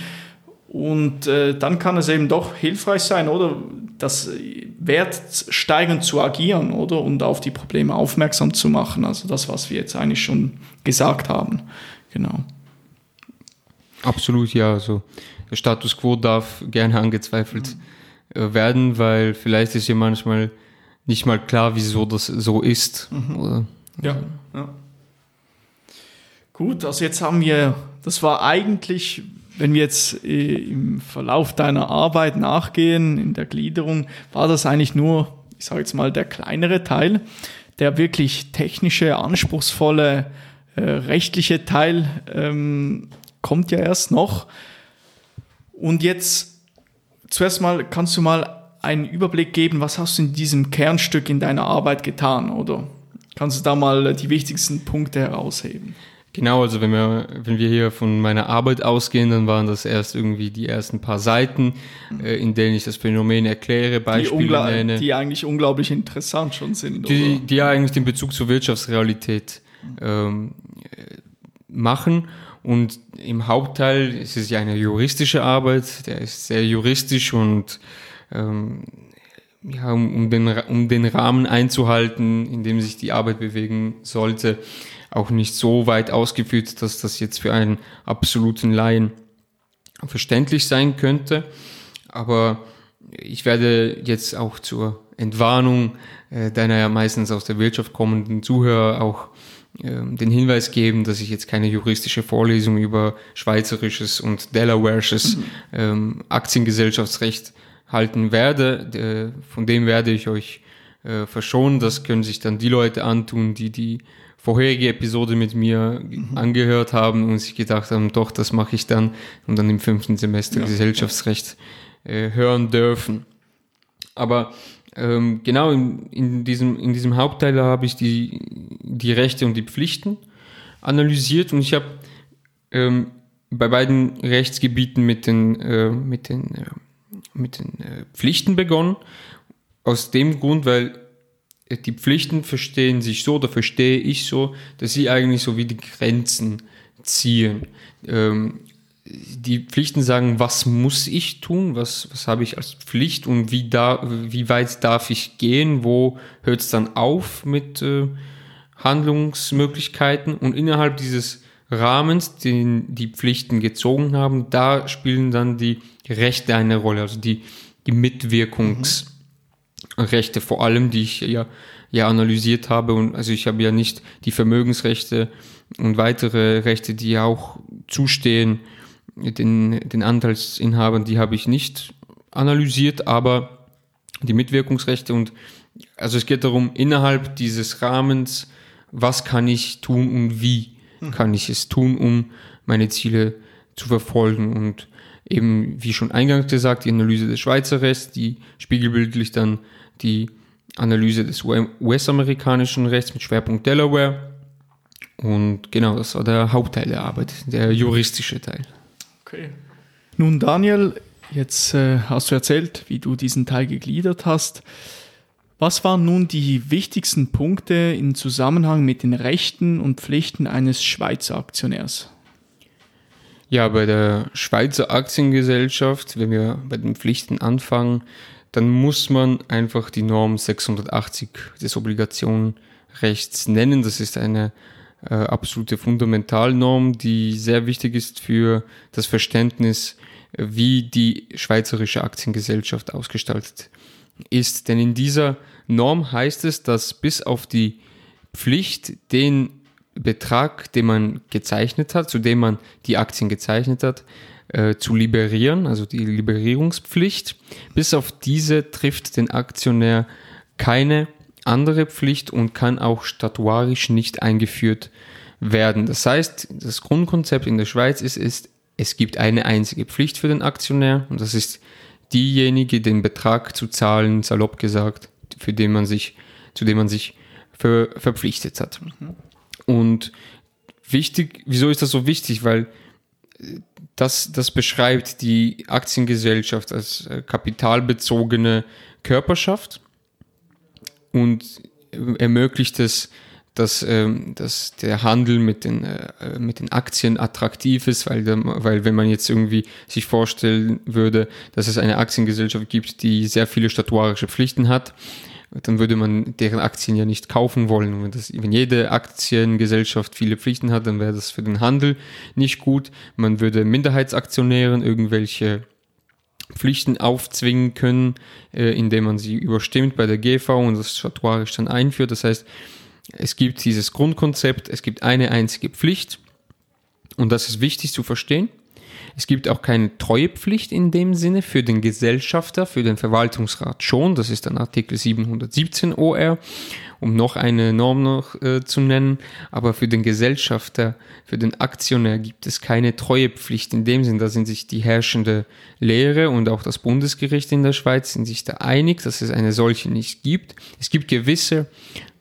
Und äh, dann kann es eben doch hilfreich sein, oder das wertsteigernd zu agieren, oder? Und auf die Probleme aufmerksam zu machen. Also das, was wir jetzt eigentlich schon gesagt haben. Genau. Absolut, ja. Also der Status quo darf gerne angezweifelt mhm. werden, weil vielleicht ist ja manchmal nicht mal klar, wieso das so ist. Mhm. Ja, ja. Gut, also jetzt haben wir, das war eigentlich, wenn wir jetzt äh, im Verlauf deiner Arbeit nachgehen, in der Gliederung, war das eigentlich nur, ich sage jetzt mal, der kleinere Teil. Der wirklich technische, anspruchsvolle, äh, rechtliche Teil ähm, kommt ja erst noch. Und jetzt zuerst mal kannst du mal einen Überblick geben, was hast du in diesem Kernstück in deiner Arbeit getan, oder? Kannst du da mal die wichtigsten Punkte herausheben? Genau, also wenn wir, wenn wir hier von meiner Arbeit ausgehen, dann waren das erst irgendwie die ersten paar Seiten, äh, in denen ich das Phänomen erkläre, Beispiele die nenne. Die eigentlich unglaublich interessant schon sind. Die, die ja eigentlich den Bezug zur Wirtschaftsrealität ähm, machen. Und im Hauptteil ist es ja eine juristische Arbeit, der ist sehr juristisch und ähm, ja, um, um, den, um den Rahmen einzuhalten, in dem sich die Arbeit bewegen sollte, auch nicht so weit ausgeführt, dass das jetzt für einen absoluten Laien verständlich sein könnte. Aber ich werde jetzt auch zur Entwarnung äh, deiner ja meistens aus der Wirtschaft kommenden Zuhörer auch äh, den Hinweis geben, dass ich jetzt keine juristische Vorlesung über schweizerisches und Delaware'sches mhm. ähm, Aktiengesellschaftsrecht halten werde. Äh, von dem werde ich euch äh, verschonen. Das können sich dann die Leute antun, die die vorherige Episode mit mir mhm. angehört haben und sich gedacht haben, doch, das mache ich dann und dann im fünften Semester ja. Gesellschaftsrecht äh, hören dürfen. Aber ähm, genau in, in, diesem, in diesem Hauptteil habe ich die, die Rechte und die Pflichten analysiert und ich habe ähm, bei beiden Rechtsgebieten mit den, äh, mit den, äh, mit den äh, Pflichten begonnen. Aus dem Grund, weil die Pflichten verstehen sich so, oder verstehe ich so, dass sie eigentlich so wie die Grenzen ziehen. Ähm, die Pflichten sagen, was muss ich tun, was, was habe ich als Pflicht und wie, da, wie weit darf ich gehen, wo hört es dann auf mit äh, Handlungsmöglichkeiten und innerhalb dieses Rahmens, den die Pflichten gezogen haben, da spielen dann die Rechte eine Rolle, also die, die Mitwirkungs- mhm. Rechte vor allem, die ich ja, ja analysiert habe. Und also ich habe ja nicht die Vermögensrechte und weitere Rechte, die ja auch zustehen, den, den Anteilsinhabern, die habe ich nicht analysiert, aber die Mitwirkungsrechte und also es geht darum, innerhalb dieses Rahmens, was kann ich tun und wie kann ich es tun, um meine Ziele zu verfolgen. Und eben, wie schon eingangs gesagt, die Analyse des Schweizer Rechts, die spiegelbildlich dann die Analyse des US-amerikanischen Rechts mit Schwerpunkt Delaware. Und genau, das war der Hauptteil der Arbeit, der juristische Teil. Okay. Nun, Daniel, jetzt äh, hast du erzählt, wie du diesen Teil gegliedert hast. Was waren nun die wichtigsten Punkte im Zusammenhang mit den Rechten und Pflichten eines Schweizer Aktionärs? Ja, bei der Schweizer Aktiengesellschaft, wenn wir bei den Pflichten anfangen, dann muss man einfach die Norm 680 des Obligationenrechts nennen. Das ist eine äh, absolute Fundamentalnorm, die sehr wichtig ist für das Verständnis, wie die schweizerische Aktiengesellschaft ausgestaltet ist. Denn in dieser Norm heißt es, dass bis auf die Pflicht, den Betrag, den man gezeichnet hat, zu dem man die Aktien gezeichnet hat, äh, zu liberieren, also die Liberierungspflicht. Bis auf diese trifft den Aktionär keine andere Pflicht und kann auch statuarisch nicht eingeführt werden. Das heißt, das Grundkonzept in der Schweiz ist, ist, es gibt eine einzige Pflicht für den Aktionär und das ist diejenige, den Betrag zu zahlen, salopp gesagt, für den man sich, zu dem man sich ver, verpflichtet hat. Mhm. Und wichtig, wieso ist das so wichtig? Weil äh, das, das beschreibt die Aktiengesellschaft als äh, kapitalbezogene Körperschaft und ermöglicht es dass, ähm, dass der Handel mit den, äh, mit den Aktien attraktiv ist, weil, weil wenn man jetzt irgendwie sich vorstellen würde, dass es eine Aktiengesellschaft gibt, die sehr viele statuarische Pflichten hat, dann würde man deren Aktien ja nicht kaufen wollen. Wenn, das, wenn jede Aktiengesellschaft viele Pflichten hat, dann wäre das für den Handel nicht gut. Man würde Minderheitsaktionären irgendwelche Pflichten aufzwingen können, äh, indem man sie überstimmt bei der GV und das statuarisch dann einführt. Das heißt, es gibt dieses Grundkonzept, es gibt eine einzige Pflicht und das ist wichtig zu verstehen. Es gibt auch keine Treuepflicht in dem Sinne für den Gesellschafter, für den Verwaltungsrat schon. Das ist dann Artikel 717 OR, um noch eine Norm noch äh, zu nennen. Aber für den Gesellschafter, für den Aktionär gibt es keine Treuepflicht in dem Sinne. Da sind sich die herrschende Lehre und auch das Bundesgericht in der Schweiz sind sich da einig, dass es eine solche nicht gibt. Es gibt gewisse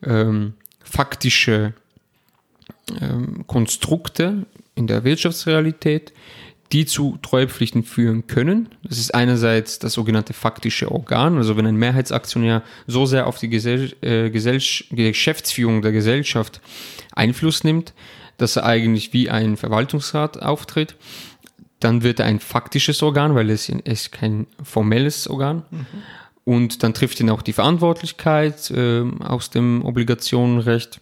ähm, faktische ähm, Konstrukte in der Wirtschaftsrealität, die zu Treuepflichten führen können. Das ist einerseits das sogenannte faktische Organ, also wenn ein Mehrheitsaktionär so sehr auf die Gesell äh, Gesell Geschäftsführung der Gesellschaft Einfluss nimmt, dass er eigentlich wie ein Verwaltungsrat auftritt, dann wird er ein faktisches Organ, weil es ist kein formelles Organ. Mhm. Und dann trifft ihn auch die Verantwortlichkeit äh, aus dem Obligationenrecht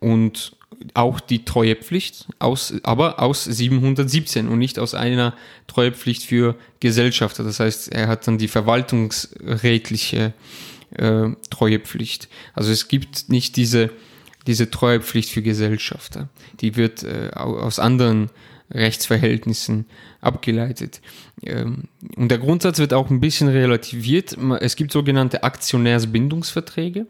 und auch die Treuepflicht, aus, aber aus 717 und nicht aus einer Treuepflicht für Gesellschafter. Das heißt, er hat dann die verwaltungsrätliche äh, Treuepflicht. Also es gibt nicht diese, diese Treuepflicht für Gesellschafter. Die wird äh, aus anderen Rechtsverhältnissen abgeleitet. Ähm, und der Grundsatz wird auch ein bisschen relativiert. Es gibt sogenannte Aktionärsbindungsverträge.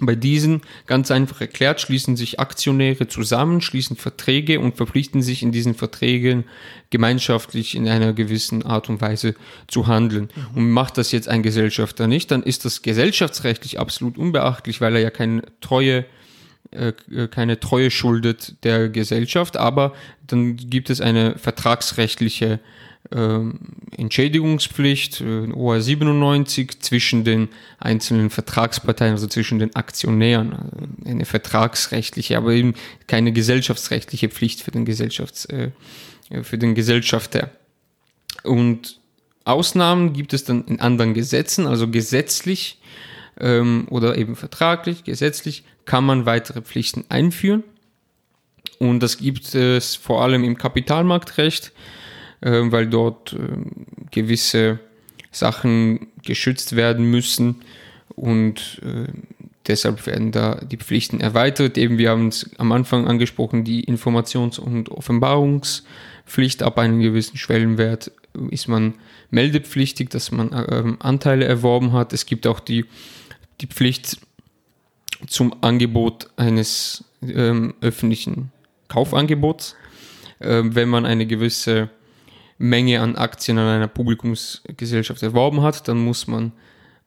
Bei diesen, ganz einfach erklärt, schließen sich Aktionäre zusammen, schließen Verträge und verpflichten sich in diesen Verträgen gemeinschaftlich in einer gewissen Art und Weise zu handeln. Mhm. Und macht das jetzt ein Gesellschafter nicht, dann ist das gesellschaftsrechtlich absolut unbeachtlich, weil er ja keine Treue keine Treue schuldet der Gesellschaft, aber dann gibt es eine vertragsrechtliche ähm, Entschädigungspflicht, äh, OR 97, zwischen den einzelnen Vertragsparteien, also zwischen den Aktionären. Eine vertragsrechtliche, aber eben keine gesellschaftsrechtliche Pflicht für den, Gesellschafts, äh, für den Gesellschafter. Und Ausnahmen gibt es dann in anderen Gesetzen, also gesetzlich ähm, oder eben vertraglich, gesetzlich kann man weitere Pflichten einführen. Und das gibt es vor allem im Kapitalmarktrecht äh, weil dort äh, gewisse Sachen geschützt werden müssen und äh, deshalb werden da die Pflichten erweitert. Eben, wir haben es am Anfang angesprochen, die Informations- und Offenbarungspflicht ab einem gewissen Schwellenwert ist man meldepflichtig, dass man ähm, Anteile erworben hat. Es gibt auch die, die Pflicht zum Angebot eines ähm, öffentlichen Kaufangebots, äh, wenn man eine gewisse Menge an Aktien an einer Publikumsgesellschaft erworben hat, dann muss man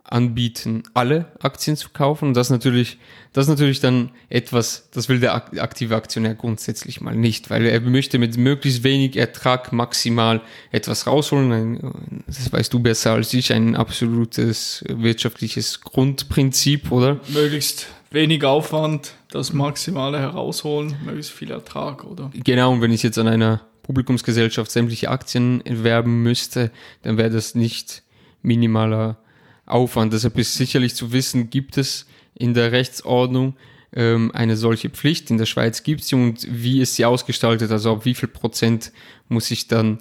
anbieten, alle Aktien zu kaufen. Und das natürlich, das natürlich dann etwas, das will der aktive Aktionär grundsätzlich mal nicht, weil er möchte mit möglichst wenig Ertrag maximal etwas rausholen. Das weißt du besser als ich, ein absolutes wirtschaftliches Grundprinzip, oder? Möglichst wenig Aufwand, das Maximale herausholen, möglichst viel Ertrag, oder? Genau, und wenn ich jetzt an einer Publikumsgesellschaft sämtliche Aktien erwerben müsste, dann wäre das nicht minimaler Aufwand. Deshalb ist sicherlich zu wissen, gibt es in der Rechtsordnung ähm, eine solche Pflicht. In der Schweiz gibt es sie und wie ist sie ausgestaltet? Also ab wie viel Prozent muss ich dann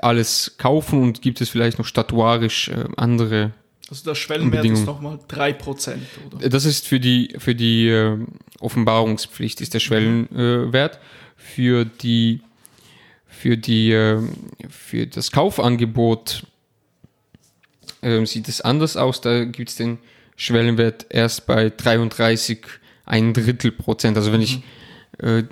alles kaufen und gibt es vielleicht noch statuarisch äh, andere also der Schwellenwert ist nochmal 3%, oder? Das ist für die, für die äh, Offenbarungspflicht ist der Schwellenwert. Äh, für die für, die, ähm, für das Kaufangebot äh, sieht es anders aus. Da gibt es den Schwellenwert erst bei 33 ein Drittel Prozent. Also wenn ich äh,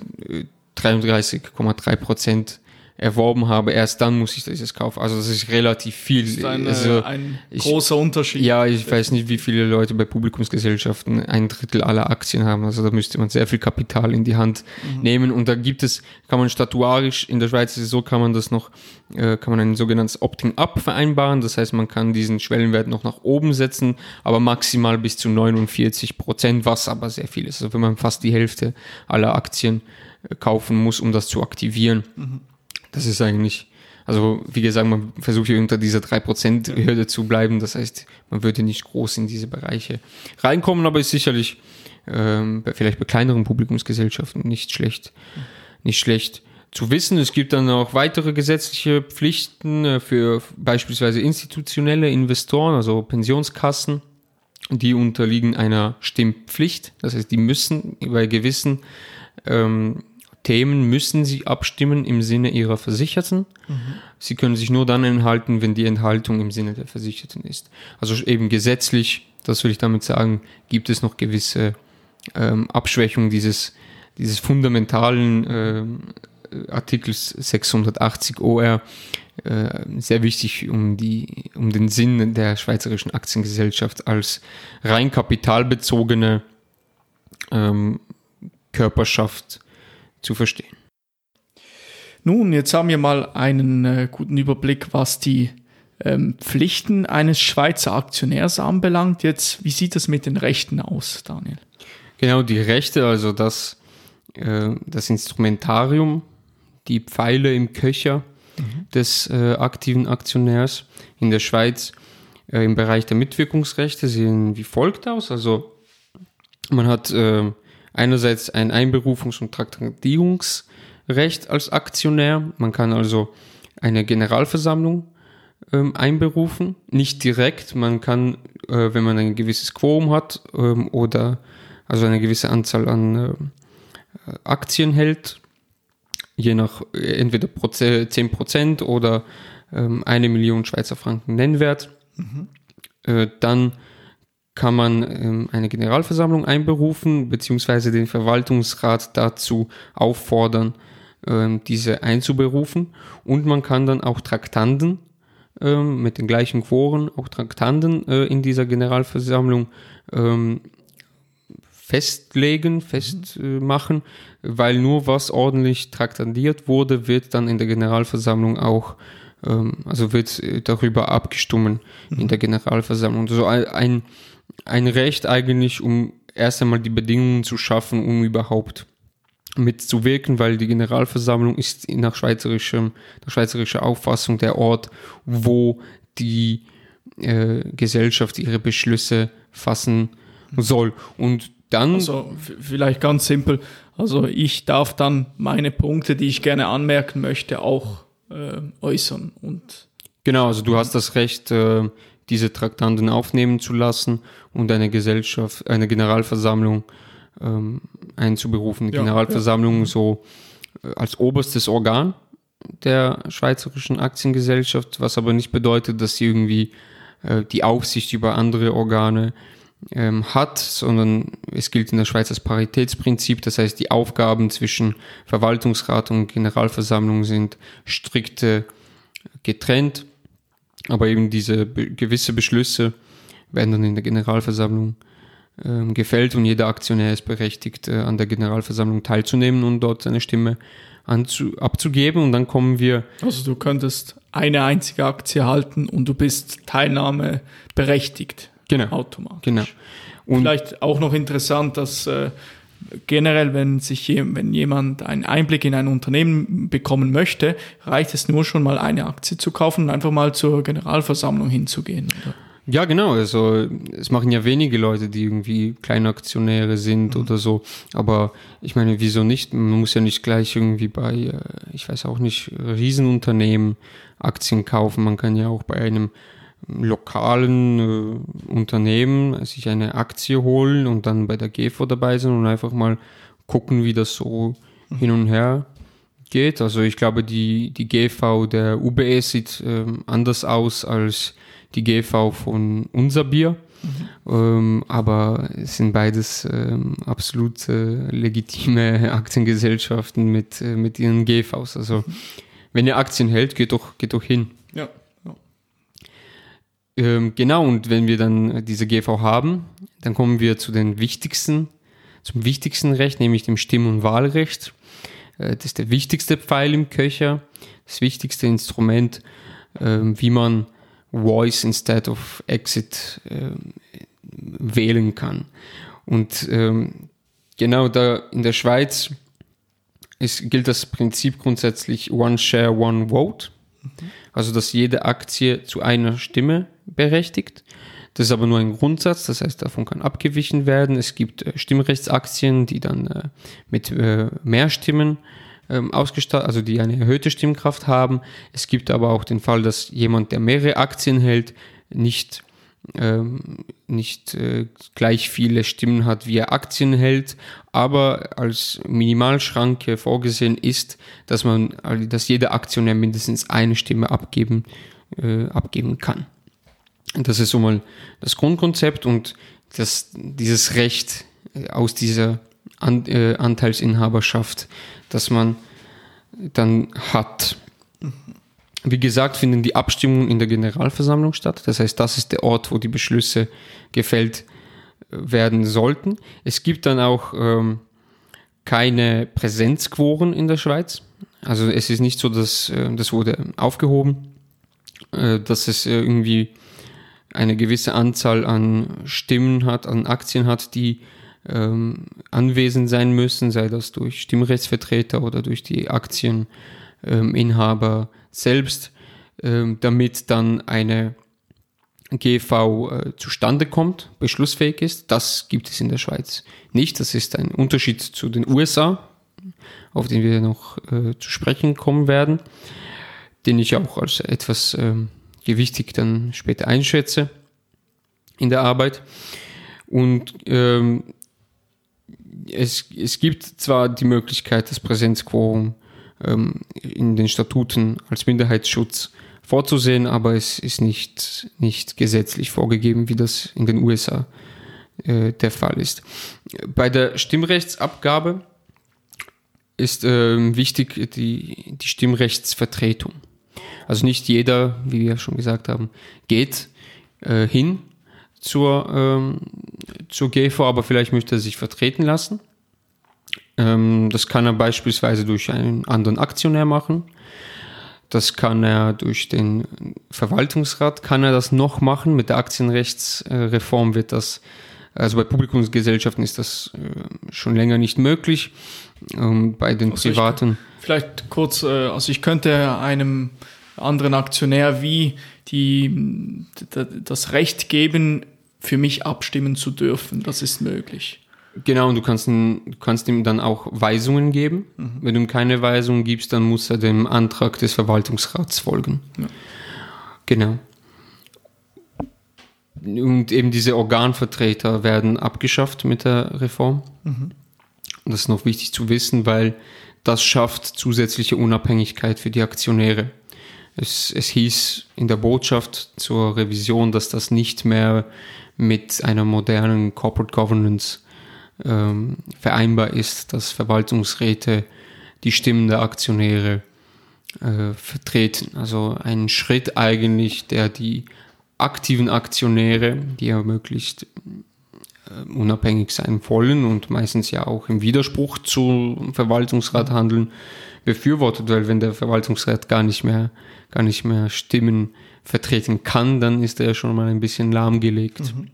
33,3 Prozent erworben habe, erst dann muss ich das kaufen. Also das ist relativ viel. Das ist ein, also, ein ich- großer Unterschied. ja, ich weiß nicht, wie viele Leute bei Publikumsgesellschaften ein Drittel aller Aktien haben. Also da müsste man sehr viel Kapital in die Hand nehmen. Und da gibt es, kann man statuarisch, in der Schweiz ist es so, kann man das noch, äh, kann man ein sogenanntes Opting-up vereinbaren. Das heißt, man kann diesen Schwellenwert noch nach oben setzen, aber maximal bis zu 49 Prozent, was aber sehr viel ist. Also wenn man fast die Hälfte aller Aktien äh, kaufen muss, um das zu aktivieren. Das ist eigentlich, also wie gesagt, man versucht hier unter dieser 3%-Hürde zu bleiben. Das heißt, man würde nicht groß in diese Bereiche reinkommen, aber ist sicherlich ähm, bei- vielleicht bei kleineren Publikumsgesellschaften nicht schlecht, nicht schlecht zu wissen. Es gibt dann auch weitere gesetzliche Pflichten äh, für beispielsweise institutionelle Investoren, also Pensionskassen. Die unterliegen einer Stimmpflicht. Das heißt, die müssen bei gewissen ähm, Themen müssen sie abstimmen im Sinne ihrer Versicherten. Sie können sich nur dann enthalten, wenn die Enthaltung im Sinne der Versicherten ist. Also eben gesetzlich, das will ich damit sagen, gibt es noch gewisse ähm, Abschwächungen dieses, dieses fundamentalen ähm, Artikels 680 OR, äh, sehr wichtig, um, die, um den Sinn der schweizerischen Aktiengesellschaft als rein kapitalbezogene ähm, Körperschaft zu verstehen. Nun, jetzt haben wir mal einen äh, guten Überblick, was die ähm, Pflichten eines Schweizer Aktionärs anbelangt. Jetzt, wie sieht das mit den Rechten aus, Daniel? Genau, die Rechte, also das, äh, das Instrumentarium, die Pfeile im Köcher des äh, aktiven Aktionärs in der Schweiz äh, im Bereich der Mitwirkungsrechte sehen wie folgt aus. Also man hat äh, einerseits ein Einberufungs- und Traktandierungsrecht als Aktionär. Man kann also eine Generalversammlung ähm, einberufen. Nicht direkt, man kann, äh, wenn man ein gewisses Quorum hat ähm, oder also eine gewisse Anzahl an äh, Aktien hält, je nach äh, entweder Proze 10% oder ähm, eine Million Schweizer Franken Nennwert, äh, dann kann man ähm, eine Generalversammlung einberufen, beziehungsweise den Verwaltungsrat dazu auffordern, ähm, diese einzuberufen. Und man kann dann auch Traktanden ähm, mit den gleichen Quoren, auch Traktanden äh, in dieser Generalversammlung festlegen, festmachen, weil nur was ordentlich traktandiert wurde, wird dann in der Generalversammlung auch, also wird äh, darüber abgestimmt in der Generalversammlung. So ein- ein, ein Recht eigentlich, um erst einmal die Bedingungen zu schaffen, um überhaupt mitzuwirken, weil die Generalversammlung ist nach schweizerischem, nach schweizerischer Auffassung der Ort, wo die äh, Gesellschaft ihre Beschlüsse fassen soll. Und dann Also vielleicht ganz simpel. Also ich darf dann meine Punkte, die ich gerne anmerken möchte, auch äh, äußern. Und Genau, also du hast das Recht, äh, diese Traktanten aufnehmen zu lassen und eine Gesellschaft, eine Generalversammlung ähm, einzuberufen. Die Ja, Generalversammlung so äh, als oberstes Organ der schweizerischen Aktiengesellschaft, was aber nicht bedeutet, dass sie irgendwie äh, die Aufsicht über andere Organe ähm, hat, sondern es gilt in der Schweiz das Paritätsprinzip, das heißt, die Aufgaben zwischen Verwaltungsrat und Generalversammlung sind strikte getrennt, aber eben diese be gewisse Beschlüsse werden dann in der Generalversammlung ähm, gefällt und jeder Aktionär ist berechtigt, äh, an der Generalversammlung teilzunehmen und dort seine Stimme abzugeben. Und dann kommen wir, also du könntest eine einzige Aktie halten und du bist Teilnahme berechtigt. Genau. Automatisch. genau. Und Vielleicht auch noch interessant, dass äh, generell, wenn sich wenn jemand einen Einblick in ein Unternehmen bekommen möchte, reicht es nur schon mal eine Aktie zu kaufen und einfach mal zur Generalversammlung hinzugehen. Oder? Ja, genau. Also es machen ja wenige Leute, die irgendwie Kleinaktionäre sind oder so. Aber ich meine, wieso nicht? Man muss ja nicht gleich irgendwie bei, äh, ich weiß auch nicht, Riesenunternehmen Aktien kaufen. Man kann ja auch bei einem lokalen äh, Unternehmen sich eine Aktie holen und dann bei der GEFO dabei sein und einfach mal gucken, wie das so hin und her geht. Also ich glaube, die, die GV der UBS sieht ähm, anders aus als die GV von unser Bier. Ähm, aber es sind beides ähm, absolut äh, legitime Aktiengesellschaften mit, äh, mit ihren GVs. Also wenn ihr Aktien hält, geht doch, geht doch hin. Ähm, genau, und wenn wir dann diese GV haben, dann kommen wir zu den wichtigsten, zum wichtigsten Recht, nämlich dem Stimm- und Wahlrecht. Äh, das ist der wichtigste Pfeil im Köcher, das wichtigste Instrument, ähm, wie man Voice instead of Exit ähm, wählen kann. Und ähm, genau da in der Schweiz ist, gilt das Prinzip grundsätzlich One Share, One Vote. Also, dass jede Aktie zu einer Stimme berechtigt. Das ist aber nur ein Grundsatz, das heißt, davon kann abgewichen werden. Es gibt äh, Stimmrechtsaktien, die dann äh, mit äh, mehr Stimmen ähm, ausgestattet, also die eine erhöhte Stimmkraft haben. Es gibt aber auch den Fall, dass jemand, der mehrere Aktien hält, nicht ähm, nicht äh, gleich viele Stimmen hat, wie er Aktien hält, aber als Minimalschranke vorgesehen ist, dass man, dass jeder Aktionär mindestens eine Stimme abgeben, äh, abgeben kann. Das ist so mal das Grundkonzept und das, dieses Recht äh, aus dieser An äh, Anteilsinhaberschaft, dass man dann hat. Wie gesagt, finden die Abstimmungen in der Generalversammlung statt. Das heißt, das ist der Ort, wo die Beschlüsse gefällt äh, werden sollten. Es gibt dann auch ähm, keine Präsenzquoren in der Schweiz. Also es ist nicht so, dass äh, das wurde aufgehoben, äh, dass es äh, irgendwie eine gewisse Anzahl an Stimmen hat, an Aktien hat, die ähm, anwesend sein müssen, sei das durch Stimmrechtsvertreter oder durch die Aktieninhaber selbst, ähm, damit dann eine GV äh, zustande kommt, beschlussfähig ist. Das gibt es in der Schweiz nicht. Das ist ein Unterschied zu den USA, auf den wir noch äh, zu sprechen kommen werden, den ich auch als etwas ähm, gewichtig dann später einschätze in der Arbeit. Und ähm, es, es gibt zwar die Möglichkeit, das Präsenzquorum ähm, in den Statuten als Minderheitsschutz vorzusehen, aber es ist nicht, nicht gesetzlich vorgegeben, wie das in den USA äh, der Fall ist. Bei der Stimmrechtsabgabe ist äh, wichtig die, die Stimmrechtsvertretung. Also nicht jeder, wie wir schon gesagt haben, geht äh, hin zur, ähm, zur GV, aber vielleicht möchte er sich vertreten lassen. Ähm, das kann er beispielsweise durch einen anderen Aktionär machen. Das kann er durch den Verwaltungsrat, kann er das noch machen. Mit der Aktienrechtsreform wird das, also bei Publikumsgesellschaften ist das äh, schon länger nicht möglich. Ähm, bei den also privaten. vielleicht kurz, äh, also ich könnte einem anderen Aktionär wie die, das Recht geben, für mich abstimmen zu dürfen. Das ist möglich. Genau, und du kannst, du kannst ihm dann auch Weisungen geben. Mhm. Wenn du ihm keine Weisungen gibst, dann muss er dem Antrag des Verwaltungsrats folgen. Ja. Genau. Und eben diese Organvertreter werden abgeschafft mit der Reform. Mhm. Das ist noch wichtig zu wissen, weil das schafft zusätzliche Unabhängigkeit für die Aktionäre. Es, es hieß in der Botschaft zur Revision, dass das nicht mehr mit einer modernen Corporate Governance ähm, vereinbar ist, dass Verwaltungsräte die Stimmen der Aktionäre äh, vertreten. Also ein Schritt eigentlich, der die aktiven Aktionäre, die ja möglichst äh, unabhängig sein wollen und meistens ja auch im Widerspruch zum Verwaltungsrat handeln, befürwortet, weil wenn der Verwaltungsrat gar nicht mehr, gar nicht mehr Stimmen vertreten kann, dann ist er ja schon mal ein bisschen lahmgelegt. Mhm.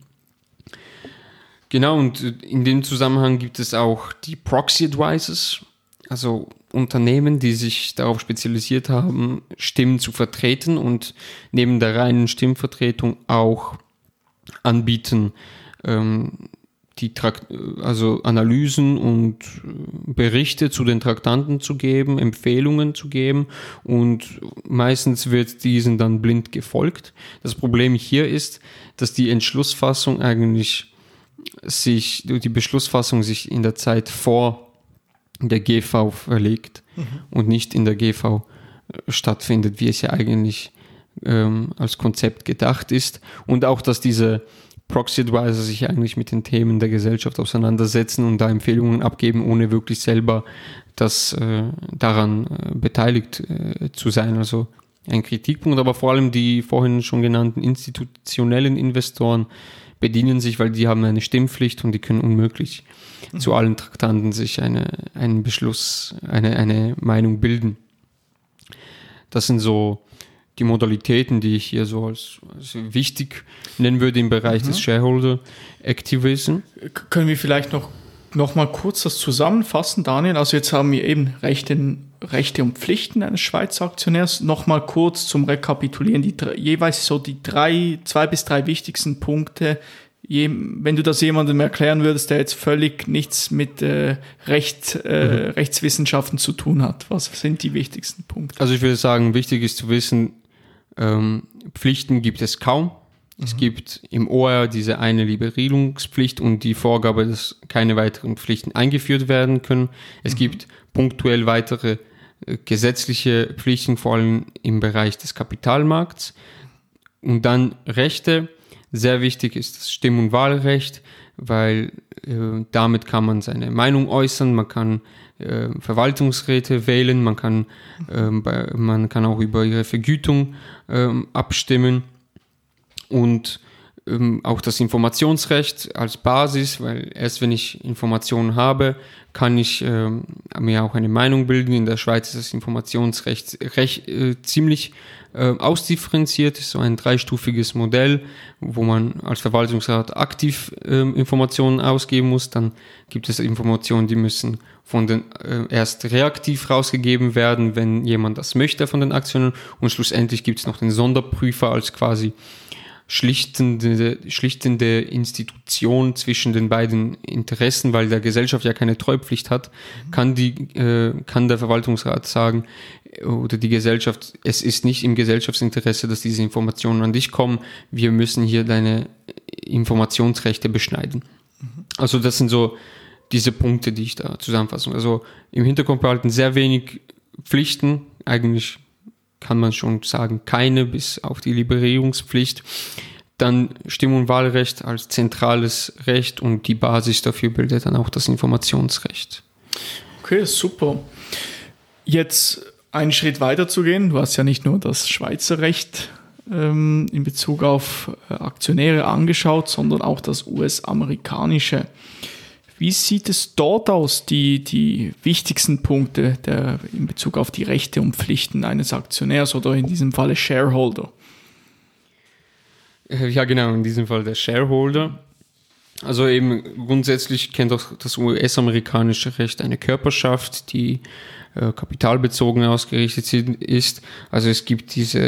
Genau, und in dem Zusammenhang gibt es auch die Proxy Advisors, also Unternehmen, die sich darauf spezialisiert haben, Stimmen zu vertreten und neben der reinen Stimmvertretung auch anbieten, ähm, die Trakt also Analysen und Berichte zu den Traktanten zu geben, Empfehlungen zu geben und meistens wird diesen dann blind gefolgt. Das Problem hier ist, dass die Entschlussfassung eigentlich sich, die Beschlussfassung sich in der Zeit vor der GV verlegt mhm. und nicht in der GV äh, stattfindet, wie es ja eigentlich ähm, als Konzept gedacht ist. Und auch, dass diese Proxy Advisor sich eigentlich mit den Themen der Gesellschaft auseinandersetzen und da Empfehlungen abgeben, ohne wirklich selber das äh, daran äh, beteiligt äh, zu sein. Also ein Kritikpunkt, aber vor allem die vorhin schon genannten institutionellen Investoren bedienen sich, weil die haben eine Stimmpflicht und die können unmöglich mhm. zu allen Traktanten sich eine, einen Beschluss, eine, eine Meinung bilden. Das sind so die Modalitäten, die ich hier so als, als wichtig nennen würde im Bereich mhm. des Shareholder Activism. Können wir vielleicht noch, noch mal kurz das zusammenfassen, Daniel? Also jetzt haben wir eben Rechte, Rechte und Pflichten eines Schweizer Aktionärs. Noch mal kurz zum Rekapitulieren, die jeweils so die drei, zwei bis drei wichtigsten Punkte, je, wenn du das jemandem erklären würdest, der jetzt völlig nichts mit äh, Recht, äh, mhm. Rechtswissenschaften zu tun hat, was sind die wichtigsten Punkte? Also ich würde sagen, wichtig ist zu wissen, ähm, Pflichten gibt es kaum. Es mhm. gibt im OR diese eine Liberierungspflicht und die Vorgabe, dass keine weiteren Pflichten eingeführt werden können. Es mhm. gibt punktuell weitere äh, gesetzliche Pflichten, vor allem im Bereich des Kapitalmarkts. Und dann Rechte. Sehr wichtig ist das Stimm- und Wahlrecht, weil äh, damit kann man seine Meinung äußern, man kann äh, Verwaltungsräte wählen, man kann, äh, bei, man kann auch über ihre Vergütung äh, abstimmen. Und ähm, auch das Informationsrecht als Basis, weil erst wenn ich Informationen habe, kann ich äh, mir auch eine Meinung bilden. In der Schweiz ist das Informationsrecht recht, äh, ziemlich äh, ausdifferenziert, so ein dreistufiges Modell, wo man als Verwaltungsrat aktiv äh, Informationen ausgeben muss. Dann gibt es Informationen, die müssen von den äh, erst reaktiv rausgegeben werden, wenn jemand das möchte von den Aktionären. Und schlussendlich gibt es noch den Sonderprüfer als quasi schlichtende, schlichtende Institution zwischen den beiden Interessen, weil der Gesellschaft ja keine Treupflicht hat, kann die, äh, kann der Verwaltungsrat sagen oder die Gesellschaft, es ist nicht im Gesellschaftsinteresse, dass diese Informationen an dich kommen. Wir müssen hier deine Informationsrechte beschneiden. Mhm. Also das sind so diese Punkte, die ich da zusammenfasse. Also im Hintergrund behalten sehr wenig Pflichten, eigentlich kann man schon sagen, keine bis auf die Liberierungspflicht. Dann Stimm- und Wahlrecht als zentrales Recht und die Basis dafür bildet dann auch das Informationsrecht. Okay, super. Jetzt einen Schritt weiter zu gehen. Du hast ja nicht nur das Schweizer Recht ähm, in Bezug auf äh, Aktionäre angeschaut, sondern auch das US-amerikanische. Wie sieht es dort aus, die, die wichtigsten Punkte der, in Bezug auf die Rechte und Pflichten eines Aktionärs oder in diesem Falle Shareholder? Äh, ja, genau, in diesem Fall der Shareholder. Also eben grundsätzlich kennt auch das US-amerikanische Recht eine Körperschaft, die äh, kapitalbezogen ausgerichtet ist. Also es gibt diese,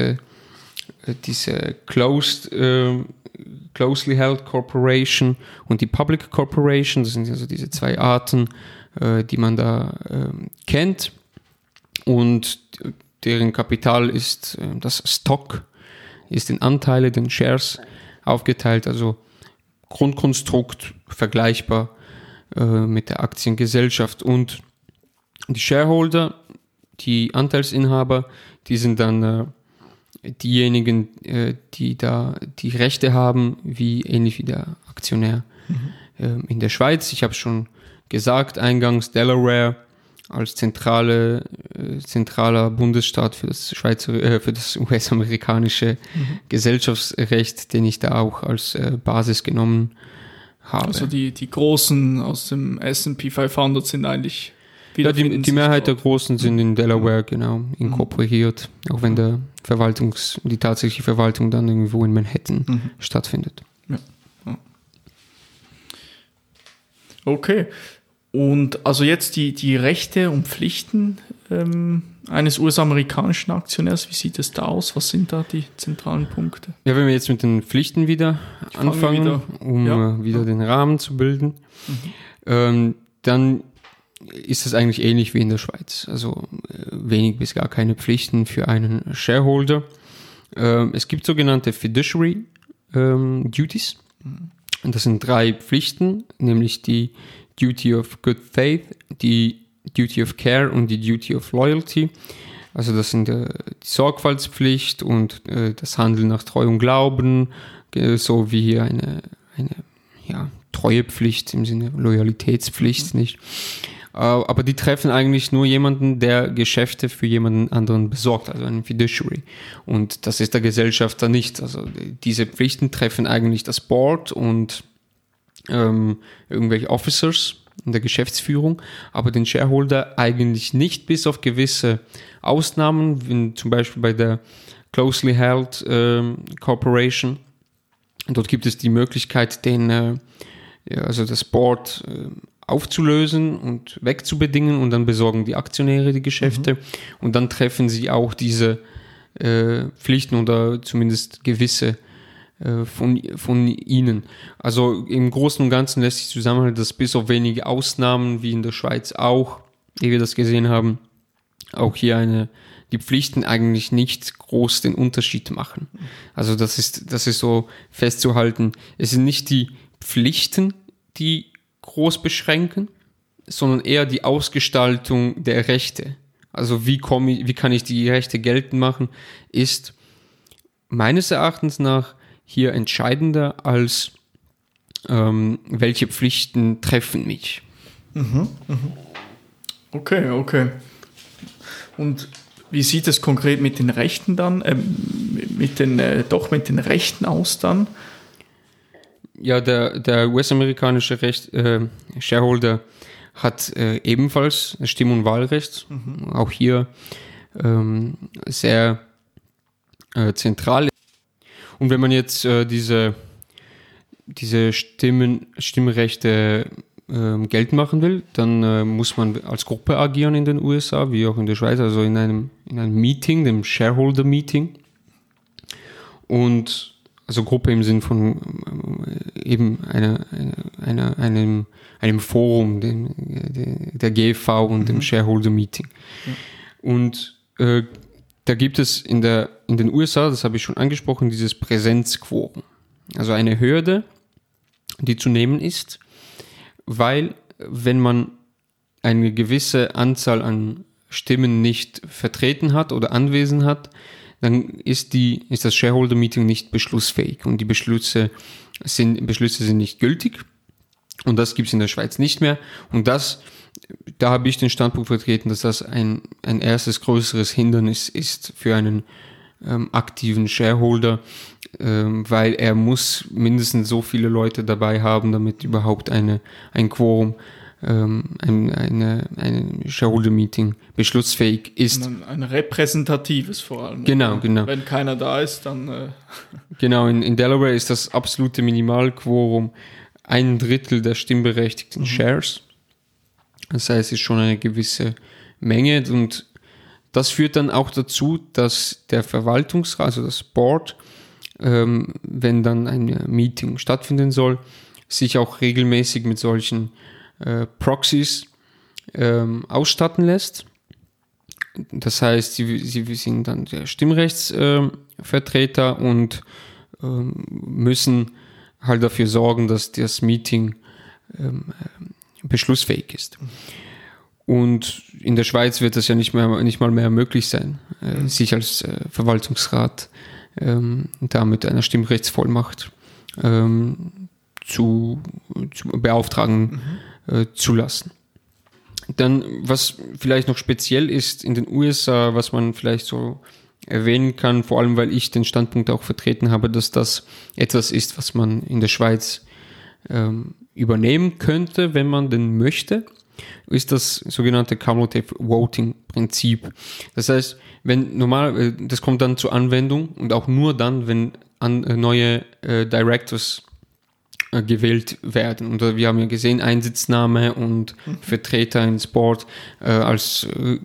äh, diese Closed äh, Closely Held Corporation und die Public Corporation. Das sind also diese zwei Arten, äh, die man da äh, kennt. Und deren Kapital ist äh, das Stock, ist in Anteile, den Shares aufgeteilt. Also Grundkonstrukt vergleichbar äh, mit der Aktiengesellschaft. Und die Shareholder, die Anteilsinhaber, die sind dann äh, diejenigen, äh, die da die Rechte haben, wie ähnlich wie der Aktionär mhm. äh, in der Schweiz. Ich habe schon gesagt, eingangs Delaware als zentrale, äh, zentraler Bundesstaat für das Schweizer, äh, für das US-amerikanische mhm. Gesellschaftsrecht, den ich da auch als äh, Basis genommen habe. Also die, die großen aus dem S&P 500 sind eigentlich ja, die, die Mehrheit der Großen sind in Delaware, genau, inkorporiert, mhm. auch wenn der Verwaltungs-, die tatsächliche Verwaltung dann irgendwo in Manhattan mhm. stattfindet. Ja. Okay. Und also jetzt die, die Rechte und Pflichten ähm, eines US-amerikanischen Aktionärs, wie sieht es da aus? Was sind da die zentralen Punkte? Ja, wenn wir jetzt mit den Pflichten wieder ich anfangen, wieder, um ja. Äh, wieder den Rahmen zu bilden, mhm. ähm, dann ist es eigentlich ähnlich wie in der Schweiz. Also äh, wenig bis gar keine Pflichten für einen Shareholder. Ähm, es gibt sogenannte Fiduciary ähm, Duties. Und das sind drei Pflichten, nämlich die Duty of Good Faith, die Duty of Care und die Duty of Loyalty. Also das sind äh, die Sorgfaltspflicht und äh, das Handeln nach Treu und Glauben, so wie eine eine ja, Treuepflicht im Sinne Loyalitätspflicht mhm. nicht. Äh, aber die treffen eigentlich nur jemanden, der Geschäfte für jemanden anderen besorgt, also einen Fiduciary. Und das ist der Gesellschafter nicht. Also diese Pflichten treffen eigentlich das Board und ähm, irgendwelche Officers in der Geschäftsführung, aber den Shareholder eigentlich nicht, bis auf gewisse Ausnahmen, wie zum Beispiel bei der Closely Held ähm, Corporation. Dort gibt es die Möglichkeit, den, äh, also das Board äh, aufzulösen und wegzubedingen und dann besorgen die Aktionäre die Geschäfte mhm. und dann treffen sie auch diese äh, Pflichten oder zumindest gewisse äh, von, von ihnen. Also im Großen und Ganzen lässt sich zusammenhalten, dass bis auf wenige Ausnahmen, wie in der Schweiz auch, wie wir das gesehen haben, auch hier eine, die Pflichten eigentlich nicht groß den Unterschied machen. Also das ist, das ist so festzuhalten. Es sind nicht die Pflichten, die groß beschränken, sondern eher die Ausgestaltung der Rechte. Also wie komme ich, wie kann ich die Rechte geltend machen, ist meines Erachtens nach hier entscheidender als ähm, welche Pflichten treffen mich. Mhm, mhm. Okay, okay. Und wie sieht es konkret mit den Rechten dann, äh, mit den, äh, doch mit den Rechten aus dann? Ja, der, der US-amerikanische Recht, äh, Shareholder hat äh, ebenfalls Stimm- und Wahlrecht. Mhm. Auch hier ähm, sehr äh, zentral und wenn man jetzt äh, diese, diese Stimmen, Stimmrechte äh, Geld machen will, dann äh, muss man als Gruppe agieren in den USA, wie auch in der Schweiz, also in einem, in einem Meeting, dem Shareholder Meeting. Und also Gruppe im Sinn von äh, eben einer, einer, einem, einem Forum, dem, der GV und mhm. dem Shareholder Meeting. Ja. Und äh, da gibt es in, der, in den USA, das habe ich schon angesprochen, dieses Präsenzquorum. Also eine Hürde, die zu nehmen ist, weil wenn man eine gewisse Anzahl an Stimmen nicht vertreten hat oder anwesend hat, dann ist, die, ist das Shareholder Meeting nicht beschlussfähig und die Beschlüsse sind, Beschlüsse sind nicht gültig. Und das gibt es in der Schweiz nicht mehr. Und das da habe ich den Standpunkt vertreten, dass das ein, ein erstes größeres Hindernis ist für einen ähm, aktiven Shareholder, ähm, weil er muss mindestens so viele Leute dabei haben, damit überhaupt eine, ein Quorum, ähm, ein, eine, ein Shareholder-Meeting beschlussfähig ist. Ein, ein, repräsentatives vor allem. Genau, genau. Wenn keiner da ist, dann... Äh genau, in, in Delaware ist das absolute Minimalquorum ein Drittel der stimmberechtigten mhm. Shares. Das heißt, es ist schon eine gewisse Menge und das führt dann auch dazu, dass der Verwaltungsrat, also das Board, ähm, wenn dann ein Meeting stattfinden soll, sich auch regelmäßig mit solchen äh, Proxies ähm, ausstatten lässt. Das heißt, sie, sie sind dann der Stimmrechtsvertreter äh, und äh, müssen halt dafür sorgen, dass das Meeting ähm, beschlussfähig ist. Und in der Schweiz wird das ja nicht, mehr, nicht mal mehr möglich sein, äh, mhm. sich als äh, Verwaltungsrat ähm, da mit einer Stimmrechtsvollmacht ähm, zu, zu beauftragen mhm. Äh, zu lassen. Dann, was vielleicht noch speziell ist in den USA, was man vielleicht so erwähnen kann, vor allem weil ich den Standpunkt auch vertreten habe, dass das etwas ist, was man in der Schweiz ähm, übernehmen könnte, wenn man denn möchte, ist das sogenannte Cumulative Voting Prinzip. Das heißt, wenn normal, äh, das kommt dann zur Anwendung und auch nur dann, wenn an, äh, neue äh, Directors gewählt werden. Und wir haben ja gesehen, Einsitznahme und mhm. Vertreter ins Board äh, als äh,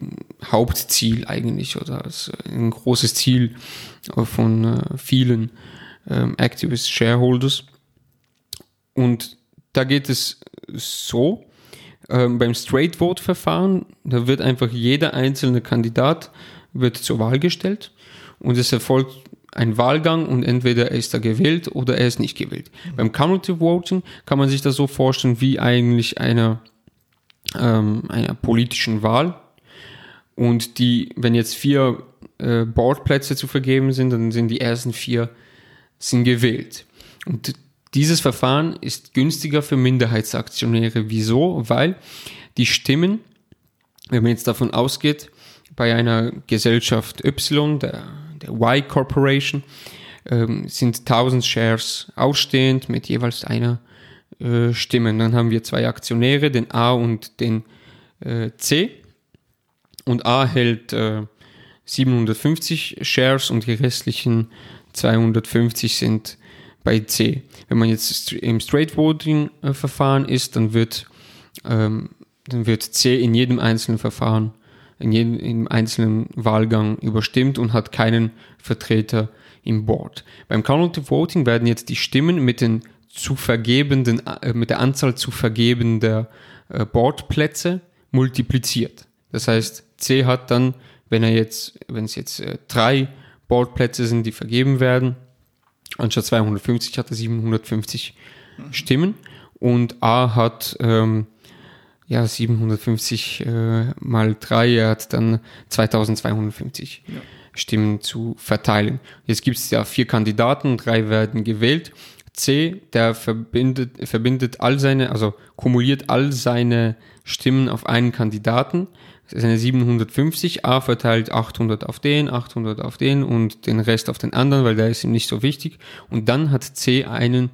Hauptziel eigentlich oder als ein großes Ziel von vielen ähm, Activist Shareholders. Und da geht es so, äh, beim Straight Vote Verfahren, da wird einfach jeder einzelne Kandidat wird zur Wahl gestellt und es erfolgt ein Wahlgang und entweder er ist da gewählt oder er ist nicht gewählt. Mhm. Beim Cumulative Voting kann man sich das so vorstellen wie eigentlich einer, ähm, einer politischen Wahl. Und die, wenn jetzt vier äh, Boardplätze zu vergeben sind, dann sind die ersten vier sind gewählt. Und Dieses Verfahren ist günstiger für Minderheitsaktionäre. Wieso? Weil die Stimmen, wenn man jetzt davon ausgeht, bei einer Gesellschaft Y, der, der Y Corporation, ähm, sind 1000 Shares ausstehend mit jeweils einer äh, Stimme. Dann haben wir zwei Aktionäre, den A und den äh, C. Und A hält äh, 750 Shares und die restlichen 250 sind bei C. Wenn man jetzt im Straight Voting äh, Verfahren ist, dann wird, ähm, dann wird C in jedem einzelnen Verfahren, in jedem einzelnen Wahlgang überstimmt und hat keinen Vertreter im Board. Beim Cumulative Voting werden jetzt die Stimmen mit den zu vergebenden, äh, mit der Anzahl zu vergebender äh, Boardplätze multipliziert. Das heißt, C hat dann, wenn er jetzt, wenn es jetzt äh, drei Boardplätze sind, die vergeben werden, anstatt 250 hat er 750 mhm. Stimmen und A hat ähm, ja 750 äh, mal drei, er hat dann 2250 ja. Stimmen zu verteilen. Jetzt gibt es ja vier Kandidaten, drei werden gewählt. C, der verbindet, verbindet all seine, also kumuliert all seine Stimmen auf einen Kandidaten. Das ist eine 750. A verteilt 800 auf den, 800 auf den und den Rest auf den anderen, weil der ist ihm nicht so wichtig. Und dann hat C einen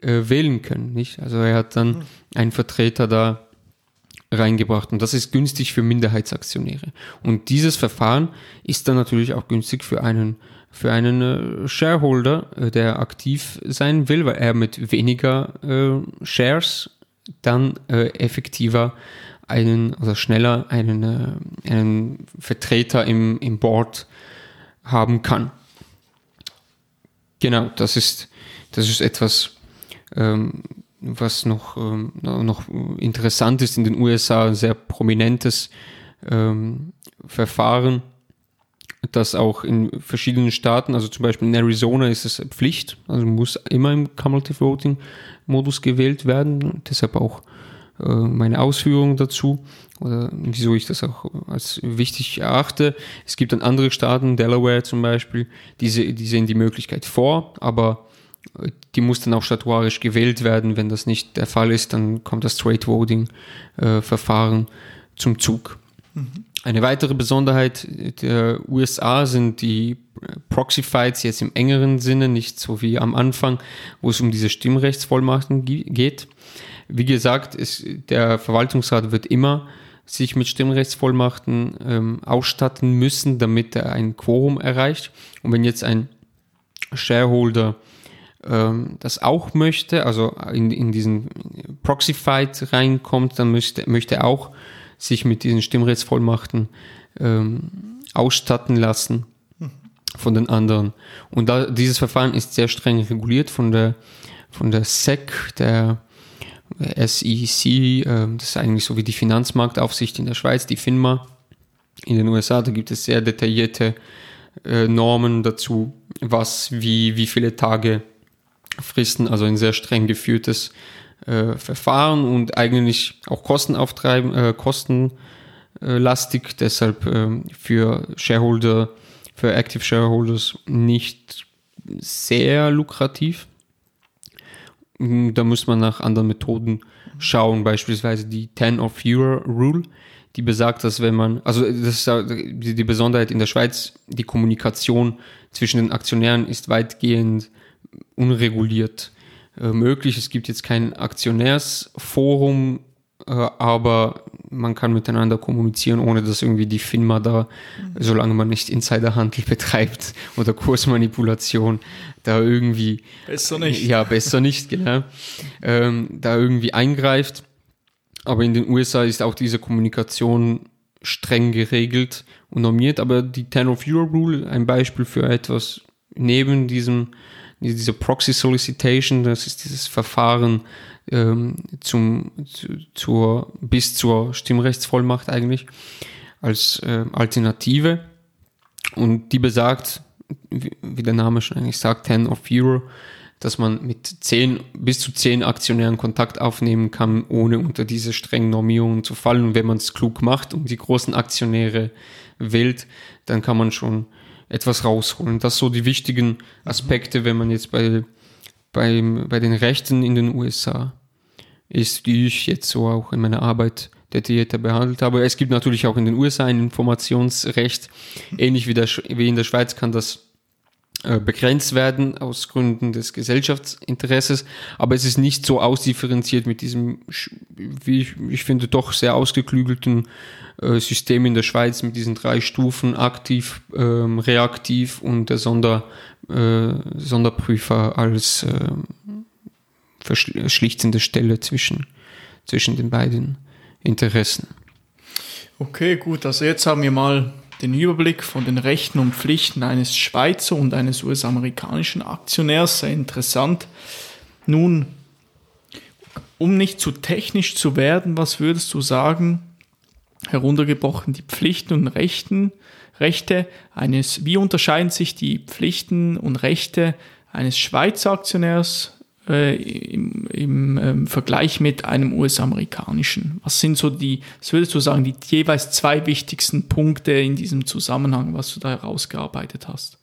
äh, wählen können, nicht? Also er hat dann hm. einen Vertreter da reingebracht und das ist günstig für Minderheitsaktionäre. Und dieses Verfahren ist dann natürlich auch günstig für einen für einen äh, Shareholder, äh, der aktiv sein will, weil er mit weniger äh, Shares dann äh, effektiver einen oder schneller einen, äh, einen Vertreter im, im Board haben kann. Genau, das ist, das ist etwas, ähm, was noch, ähm, noch interessant ist in den USA, ein sehr prominentes ähm, Verfahren das auch in verschiedenen Staaten, also zum Beispiel in Arizona ist es Pflicht, also muss immer im Cumulative Voting Modus gewählt werden. Deshalb auch äh, meine Ausführungen dazu oder wieso ich das auch als wichtig erachte. Es gibt dann andere Staaten, Delaware zum Beispiel, die, die sehen die Möglichkeit vor, aber die muss dann auch statuarisch gewählt werden. Wenn das nicht der Fall ist, dann kommt das Straight Voting äh, Verfahren zum Zug. Mhm. Eine weitere Besonderheit der USA sind die Proxy Fights jetzt im engeren Sinne, nicht so wie am Anfang, wo es um diese Stimmrechtsvollmachten geht. Wie gesagt, ist, der Verwaltungsrat wird immer sich mit Stimmrechtsvollmachten ähm, ausstatten müssen, damit er ein Quorum erreicht. Und wenn jetzt ein Shareholder ähm, das auch möchte, also in, in diesen Proxy Fight reinkommt, dann möchte, möchte auch sich mit diesen Stimmrechtsvollmachten ähm, ausstatten lassen von den anderen. Und da, dieses Verfahren ist sehr streng reguliert von der, von der SEC, der SEC, äh, das ist eigentlich so wie die Finanzmarktaufsicht in der Schweiz, die FINMA. In den USA, da gibt es sehr detaillierte äh, Normen dazu, was, wie, wie viele Tage Fristen, also ein sehr streng geführtes äh, Verfahren und eigentlich auch Kosten auftreiben, äh, kostenlastig, deshalb äh, für Shareholder, für Active Shareholders nicht sehr lukrativ. Mm, da muss man nach anderen Methoden schauen, beispielsweise die 10 of Euro Rule, die besagt, dass wenn man, also das ist die Besonderheit in der Schweiz, die Kommunikation zwischen den Aktionären ist weitgehend unreguliert. Äh, möglich. Es gibt jetzt kein Aktionärsforum, äh, aber man kann miteinander kommunizieren, ohne dass irgendwie die FINMA da, mhm. solange man nicht Insiderhandel betreibt oder Kursmanipulation, da irgendwie. Besser nicht. Ja, besser nicht, genau. Ähm, da irgendwie eingreift. Aber in den USA ist auch diese Kommunikation streng geregelt und normiert. Aber die 10 of Euro Rule, ein Beispiel für etwas neben diesem diese Proxy Solicitation, das ist dieses Verfahren ähm, zum, zu, zur, bis zur Stimmrechtsvollmacht eigentlich als äh, Alternative. Und die besagt, wie, wie der Name schon eigentlich sagt, 10 of Euro, dass man mit 10, bis zu 10 Aktionären Kontakt aufnehmen kann, ohne unter diese strengen Normierungen zu fallen. Und wenn man es klug macht und die großen Aktionäre wählt, dann kann man schon etwas rausholen. Das so die wichtigen Aspekte, wenn man jetzt bei beim, bei den Rechten in den USA ist, die ich jetzt so auch in meiner Arbeit detaillierter behandelt habe. Es gibt natürlich auch in den USA ein Informationsrecht. Ähnlich wie, der, wie in der Schweiz kann das äh, begrenzt werden aus Gründen des Gesellschaftsinteresses, aber es ist nicht so ausdifferenziert mit diesem, wie ich, ich finde, doch sehr ausgeklügelten System in der Schweiz mit diesen drei Stufen, aktiv, ähm, reaktiv und der Sonder, äh, Sonderprüfer als äh, schlichtende Stelle zwischen, zwischen den beiden Interessen. Okay, gut, also jetzt haben wir mal den Überblick von den Rechten und Pflichten eines Schweizer und eines US-amerikanischen Aktionärs. Sehr interessant. Nun, um nicht zu technisch zu werden, was würdest du sagen, heruntergebrochen, die Pflichten und Rechten, Rechte eines, wie unterscheiden sich die Pflichten und Rechte eines Schweizer Aktionärs äh, im, im ähm, Vergleich mit einem US-amerikanischen? Was sind so die, was würdest du sagen, die jeweils zwei wichtigsten Punkte in diesem Zusammenhang, was du da herausgearbeitet hast?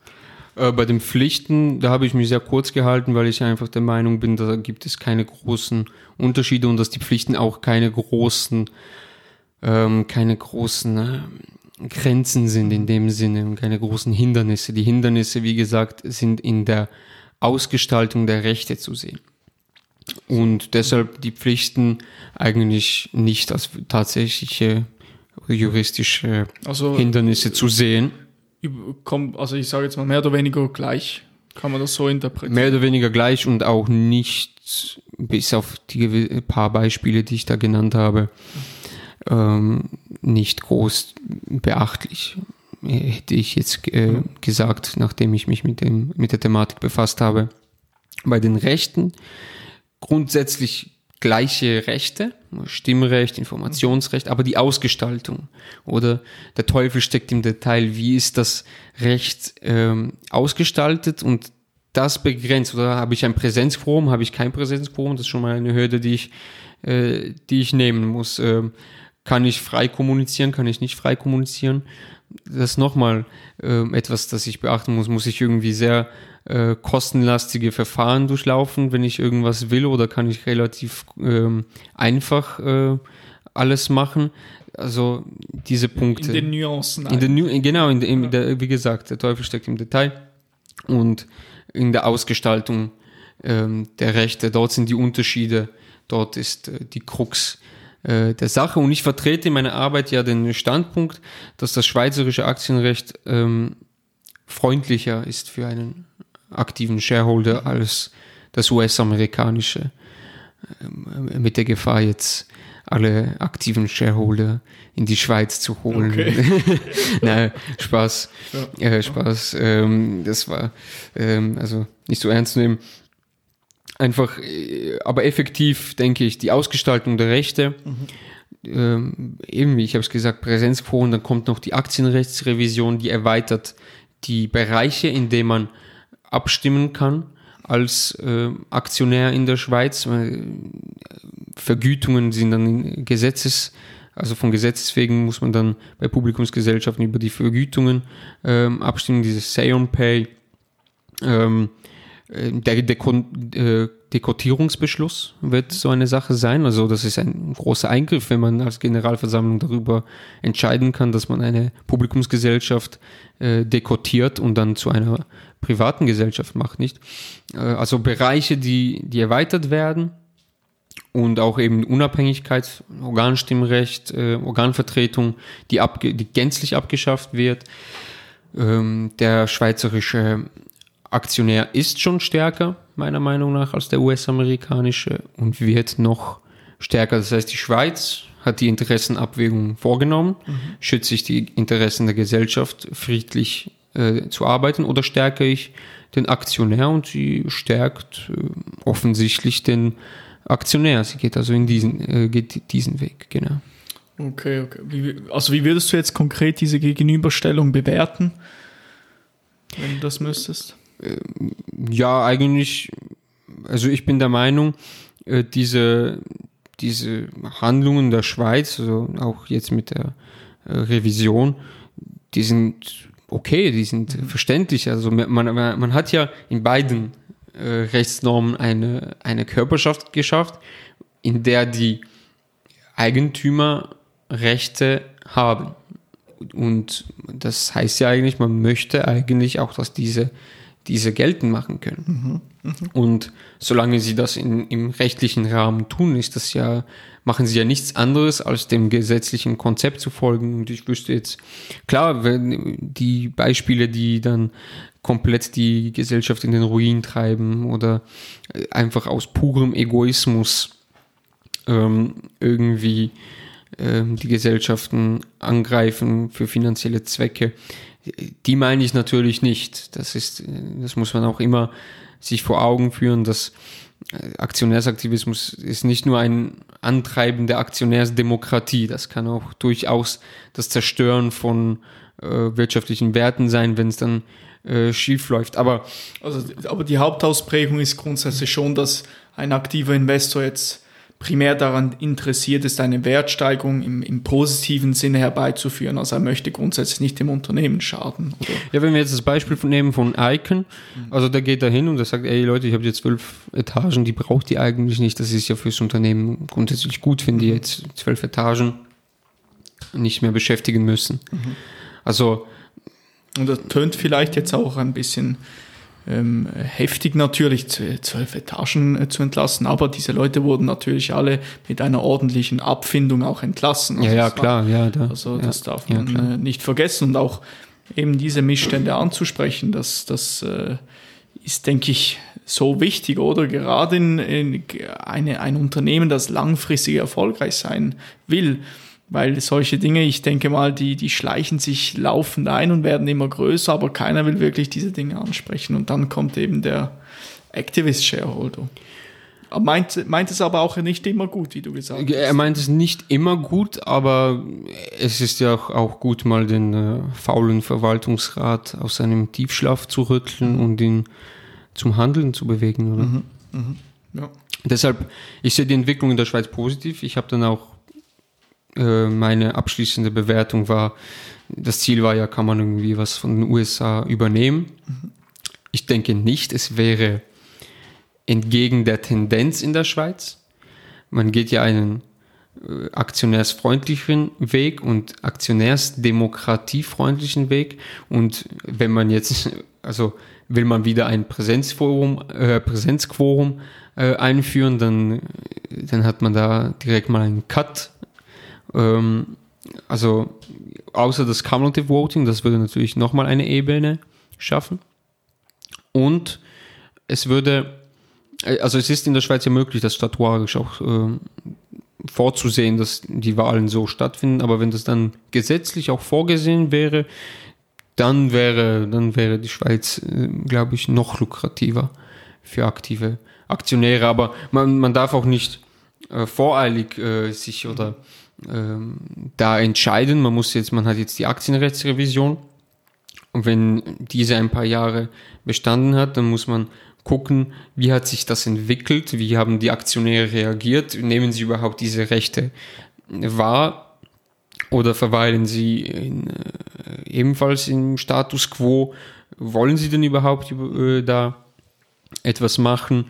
Äh, bei den Pflichten, da habe ich mich sehr kurz gehalten, weil ich einfach der Meinung bin, da gibt es keine großen Unterschiede und dass die Pflichten auch keine großen ähm, keine großen äh, Grenzen sind in dem Sinne und keine großen Hindernisse. Die Hindernisse, wie gesagt, sind in der Ausgestaltung der Rechte zu sehen. Und deshalb die Pflichten eigentlich nicht als tatsächliche juristische also, Hindernisse zu sehen. Also ich sage jetzt mal mehr oder weniger gleich. Kann man das so interpretieren? Mehr oder weniger gleich und auch nicht, bis auf die paar Beispiele, die ich da genannt habe, ähm, nicht groß beachtlich, hätte ich jetzt äh, gesagt, nachdem ich mich mit, dem, mit der Thematik befasst habe. Bei den Rechten grundsätzlich gleiche Rechte, Stimmrecht, Informationsrecht, aber die Ausgestaltung oder? Der Teufel steckt im Detail, wie ist das Recht ähm, ausgestaltet? Und das begrenzt oder? Habe ich ein Präsenzquorum, habe ich kein Präsenzquorum, das ist schon mal eine Hürde, die ich, äh, die ich nehmen muss. Ähm, kann ich frei kommunizieren, kann ich nicht frei kommunizieren. Das ist nochmal äh, etwas, das ich beachten muss. Muss ich irgendwie sehr äh, kostenlastige Verfahren durchlaufen, wenn ich irgendwas will, oder kann ich relativ ähm, einfach äh, alles machen? Also diese Punkte. In den Nuancen. In den Nu genau, in, in der, wie gesagt, der Teufel steckt im Detail und in der Ausgestaltung ähm, der Rechte. Dort sind die Unterschiede, dort ist äh, die Krux äh, der Sache. Und ich vertrete in meiner Arbeit ja den Standpunkt, dass das schweizerische Aktienrecht ähm, freundlicher ist für einen aktiven Shareholder als das US-amerikanische. Ähm, mit der Gefahr jetzt alle aktiven Shareholder in die Schweiz zu holen. Okay. Nein, Spaß. Ja. Äh, Spaß. Ähm, das war ähm, also nicht so ernst nehmen einfach, äh, aber effektiv denke ich, die Ausgestaltung der Rechte, mhm. ähm, eben, wie ich habe es gesagt, Präsenzquoren, dann kommt noch die Aktienrechtsrevision, die erweitert die Bereiche, in denen man abstimmen kann als äh, Aktionär in der Schweiz. Äh, Vergütungen sind dann Gesetzes, also von Gesetzes wegen muss man dann bei Publikumsgesellschaften über die Vergütungen ähm, abstimmen, dieses Say on Pay. Ähm, äh, der äh, Dekotierungsbeschluss wird so eine Sache sein. Also das ist ein großer Eingriff, wenn man als Generalversammlung darüber entscheiden kann, dass man eine Publikumsgesellschaft äh, dekotiert und dann zu einer privaten Gesellschaft macht, nicht? Äh, also Bereiche, die, die erweitert werden und auch eben Unabhängigkeit, Organstimmrecht, äh, Organvertretung, die, abge die gänzlich abgeschafft wird. Ähm, der schweizerische Aktionär ist schon stärker, meiner Meinung nach, als der US-amerikanische und wird noch stärker. Das heißt, die Schweiz hat die Interessenabwägung vorgenommen, mhm. schütze ich die Interessen der Gesellschaft friedlich äh, zu arbeiten oder stärke ich den Aktionär und sie stärkt äh, offensichtlich den Aktionär. Sie geht also in diesen, äh, geht diesen Weg, genau. Okay, okay. Wie, also wie würdest du jetzt konkret diese Gegenüberstellung bewerten, wenn du das müsstest? Ja, eigentlich, also ich bin der Meinung, äh, diese, diese Handlungen der Schweiz, also auch jetzt mit der äh, Revision, die sind okay, die sind mhm. verständlich. Also man, man, hat ja in beiden äh, Rechtsnormen eine, eine Körperschaft geschafft, in der die Eigentümer Rechte haben. Und das heißt ja eigentlich, man möchte eigentlich auch, dass diese, diese geltend machen können. Mhm, mh. Und solange sie das in, im rechtlichen Rahmen tun, ist das ja, machen sie ja nichts anderes, als dem gesetzlichen Konzept zu folgen. Und ich wüsste jetzt, klar, wenn die Beispiele, die dann komplett die Gesellschaft in den Ruin treiben oder einfach aus purem Egoismus ähm, irgendwie ähm, die Gesellschaften angreifen für finanzielle Zwecke. Die meine ich natürlich nicht. Das ist, das muss man auch immer sich vor Augen führen, dass äh, Aktionärsaktivismus ist nicht nur ein Antreiben der Aktionärsdemokratie, das kann auch durchaus das Zerstören von äh, wirtschaftlichen Werten sein, wenn es dann äh, schief läuft. Aber, also, aber die Hauptausprägung ist grundsätzlich schon, dass ein aktiver Investor jetzt primär daran interessiert ist, eine Wertsteigerung im, im, positiven Sinne herbeizuführen. Also er möchte grundsätzlich nicht dem Unternehmen schaden. Oder? Ja, wenn wir jetzt das Beispiel nehmen von Icon, also der geht da hin und der sagt, ey Leute, ich habe jetzt zwölf Etagen, die braucht ihr eigentlich nicht. Das ist ja fürs Unternehmen grundsätzlich gut, wenn die jetzt zwölf Etagen nicht mehr beschäftigen müssen. Mhm. Also und das tönt vielleicht jetzt auch ein bisschen ähm, heftig natürlich, zwölf Etagen äh, zu entlassen, aber diese Leute wurden natürlich alle mit einer ordentlichen Abfindung auch entlassen. Also ja, ja, klar, war, ja. Da, also das ja, darf man ja, äh, nicht vergessen und auch eben diese Missstände anzusprechen, das, das äh, ist, denke ich, so wichtig, oder? Gerade in, in eine, ein Unternehmen, das langfristig erfolgreich sein will, weil solche Dinge, ich denke mal, die, die schleichen sich laufend ein und werden immer größer, aber keiner will wirklich diese Dinge ansprechen. Und dann kommt eben der Activist Shareholder. Er meint, meint es aber auch nicht immer gut, wie du gesagt hast. Er meint es nicht immer gut, aber es ist ja auch, auch gut, mal den äh, faulen Verwaltungsrat aus seinem Tiefschlaf zu rütteln mhm. und ihn zum Handeln zu bewegen. Oder? Mhm. Mhm. Ja. Deshalb, ich sehe die Entwicklung in der Schweiz positiv. Ich habe dann auch äh, meine abschließende Bewertung war, das Ziel war ja, kann man irgendwie was von den USA übernehmen. Ich denke nicht, es wäre entgegen der Tendenz in der Schweiz. Man geht ja einen äh, aktionärsfreundlichen Weg und aktionärsdemokratiefreundlichen Weg. Und wenn man jetzt, also will man wieder ein Präsenzforum, äh, Präsenzquorum äh, einführen, dann, dann hat man da direkt mal einen Cut ähm, also außer das Cumulative Voting, das würde natürlich nochmal eine Ebene schaffen. Und es würde, äh, also es ist in der Schweiz ja möglich, das statuarisch auch äh, vorzusehen, dass die Wahlen so stattfinden, aber wenn das dann gesetzlich auch vorgesehen wäre, dann wäre, dann wäre die Schweiz, äh, glaube ich, noch lukrativer für aktive Aktionäre. Aber man, man darf auch nicht äh, voreilig äh, sich oder ähm, da entscheiden. Man muss jetzt, man hat jetzt die Aktienrechtsrevision. Und wenn diese ein paar Jahre bestanden hat, dann muss man gucken, wie hat sich das entwickelt, wie haben die Aktionäre reagiert, nehmen sie überhaupt diese Rechte wahr oder verweilen sie in, äh, ebenfalls im Status quo, wollen sie denn überhaupt äh, da etwas machen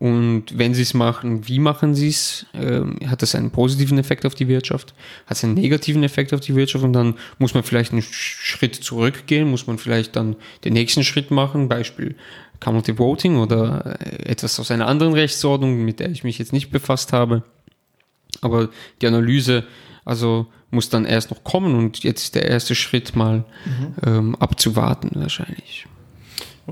und wenn sie es machen, wie machen sie es? Ähm, hat das einen positiven Effekt auf die Wirtschaft? Hat es einen negativen Effekt auf die Wirtschaft? Und dann muss man vielleicht einen Schritt zurückgehen, muss man vielleicht dann den nächsten Schritt machen, Beispiel County Voting oder äh, etwas aus einer anderen Rechtsordnung, mit der ich mich jetzt nicht befasst habe. Aber die Analyse, also muss dann erst noch kommen und jetzt ist der erste Schritt mal mhm. ähm, abzuwarten wahrscheinlich.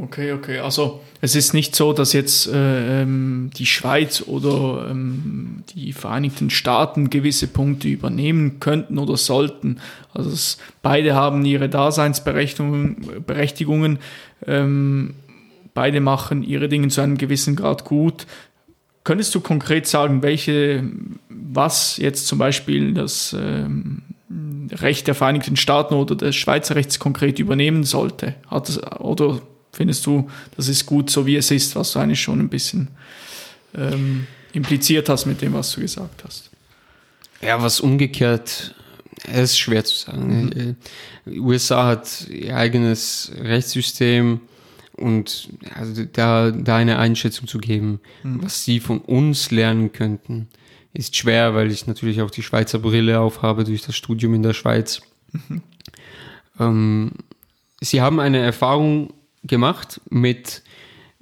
Okay, okay. Also es ist nicht so, dass jetzt äh, ähm, die Schweiz oder ähm, die Vereinigten Staaten gewisse Punkte übernehmen könnten oder sollten. Also es, beide haben ihre Daseinsberechtigungen, Berechtigungen, ähm, beide machen ihre Dinge zu einem gewissen Grad gut. Könntest du konkret sagen, welche, was jetzt zum Beispiel das ähm, Recht der Vereinigten Staaten oder des Schweizer Rechts konkret übernehmen sollte? Hat es, oder findest du, das ist gut, so wie es ist, was du eigentlich schon ein bisschen ähm, impliziert hast mit dem, was du gesagt hast? Ja, was umgekehrt, es ist schwer zu sagen. Mhm. Äh, USA hat ihr eigenes Rechtssystem und also da, da eine Einschätzung zu geben, Mhm. was sie von uns lernen könnten, ist schwer, weil ich natürlich auch die Schweizer Brille aufhabe durch das Studium in der Schweiz. Mhm. Ähm, sie haben eine Erfahrung gemacht mit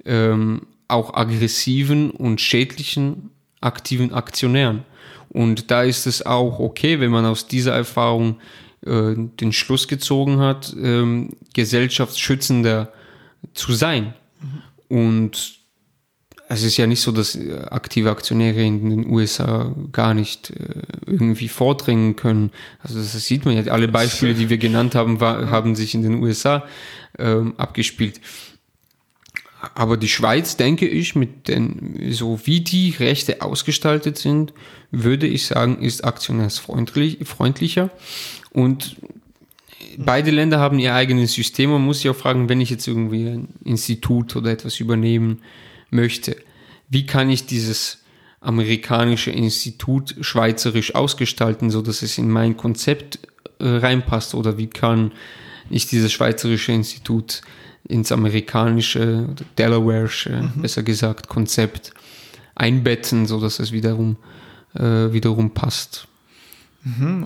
ähm, auch aggressiven und schädlichen aktiven Aktionären. Und da ist es auch okay, wenn man aus dieser Erfahrung äh, den Schluss gezogen hat, ähm, gesellschaftsschützender zu sein. Und es ist ja nicht so, dass äh, aktive Aktionäre in den USA gar nicht äh, irgendwie vordringen können. Also das sieht man ja. Alle Beispiele, die wir genannt haben, war, haben sich in den USA ähm, abgespielt. Aber die Schweiz, denke ich, mit den, so wie die Rechte ausgestaltet sind, würde ich sagen, ist aktionärsfreundlich, freundlicher. Und beide Länder haben ihr eigenes System. Man muss sich auch fragen, wenn ich jetzt irgendwie ein Institut oder etwas übernehmen möchte, wie kann ich dieses amerikanische Institut schweizerisch ausgestalten, so dass es in mein Konzept äh, reinpasst? Oder wie kann ich dieses schweizerische Institut ins amerikanische, oder Delaware'sche, besser gesagt, Konzept einbetten, so dass es wiederum, äh, wiederum passt?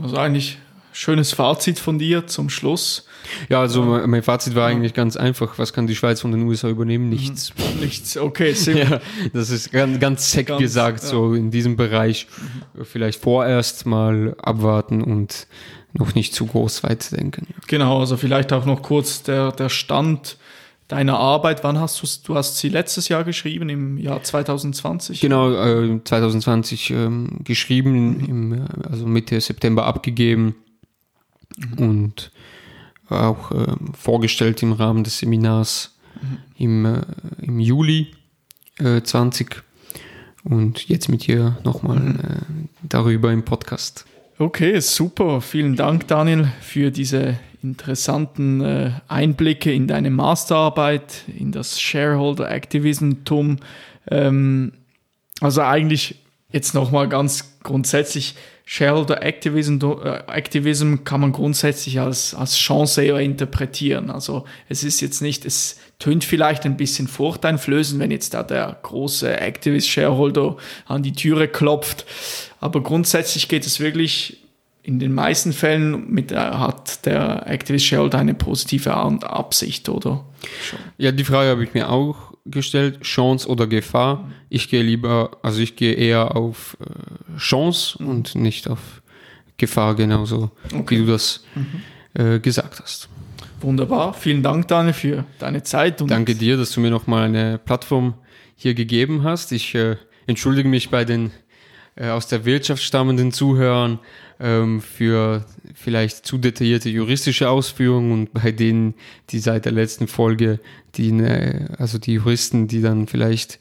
Also eigentlich schönes Fazit von dir zum Schluss. Ja, also mein mein Fazit war eigentlich ganz einfach. Was kann die Schweiz von den USA übernehmen? Nichts. Nichts, okay, Ja, das ist ganz, ganz Ganz, gesagt, ja. so in diesem Bereich. Vielleicht vorerst mal abwarten und noch nicht zu groß weit denken. Ja. Genau, also vielleicht auch noch kurz der, der Stand deiner Arbeit. Wann hast du du hast sie letztes Jahr geschrieben, im Jahr 2020? Genau, äh, 2020 ähm, geschrieben, im, äh, also Mitte September abgegeben und auch ähm, vorgestellt im Rahmen des Seminars im, äh, im Juli äh, 20 und jetzt mit dir nochmal äh, darüber im Podcast. Okay, super. Vielen Dank, Daniel, für diese interessanten äh, Einblicke in deine Masterarbeit, in das Shareholder Activism-Tum. Ähm, also eigentlich jetzt nochmal ganz grundsätzlich, Shareholder Activism, äh, Activism kann man grundsätzlich als, als Chance eher interpretieren. Also es ist jetzt nicht, es tönt vielleicht ein bisschen furchteinflößend, wenn jetzt da der große Activist-Shareholder an die Türe klopft. Aber grundsätzlich geht es wirklich in den meisten Fällen mit, hat der Activist Shareholder eine positive Absicht, oder? Ja, die Frage habe ich mir auch gestellt, Chance oder Gefahr. Ich gehe lieber, also ich gehe eher auf äh, Chance und nicht auf Gefahr, genauso wie du das äh, gesagt hast. Wunderbar. Vielen Dank, Daniel, für deine Zeit. Und Danke dir, dass du mir nochmal eine Plattform hier gegeben hast. Ich äh, entschuldige mich bei den äh, aus der Wirtschaft stammenden Zuhörern ähm, für vielleicht zu detaillierte juristische Ausführungen und bei denen, die seit der letzten Folge, die, ne, also die Juristen, die dann vielleicht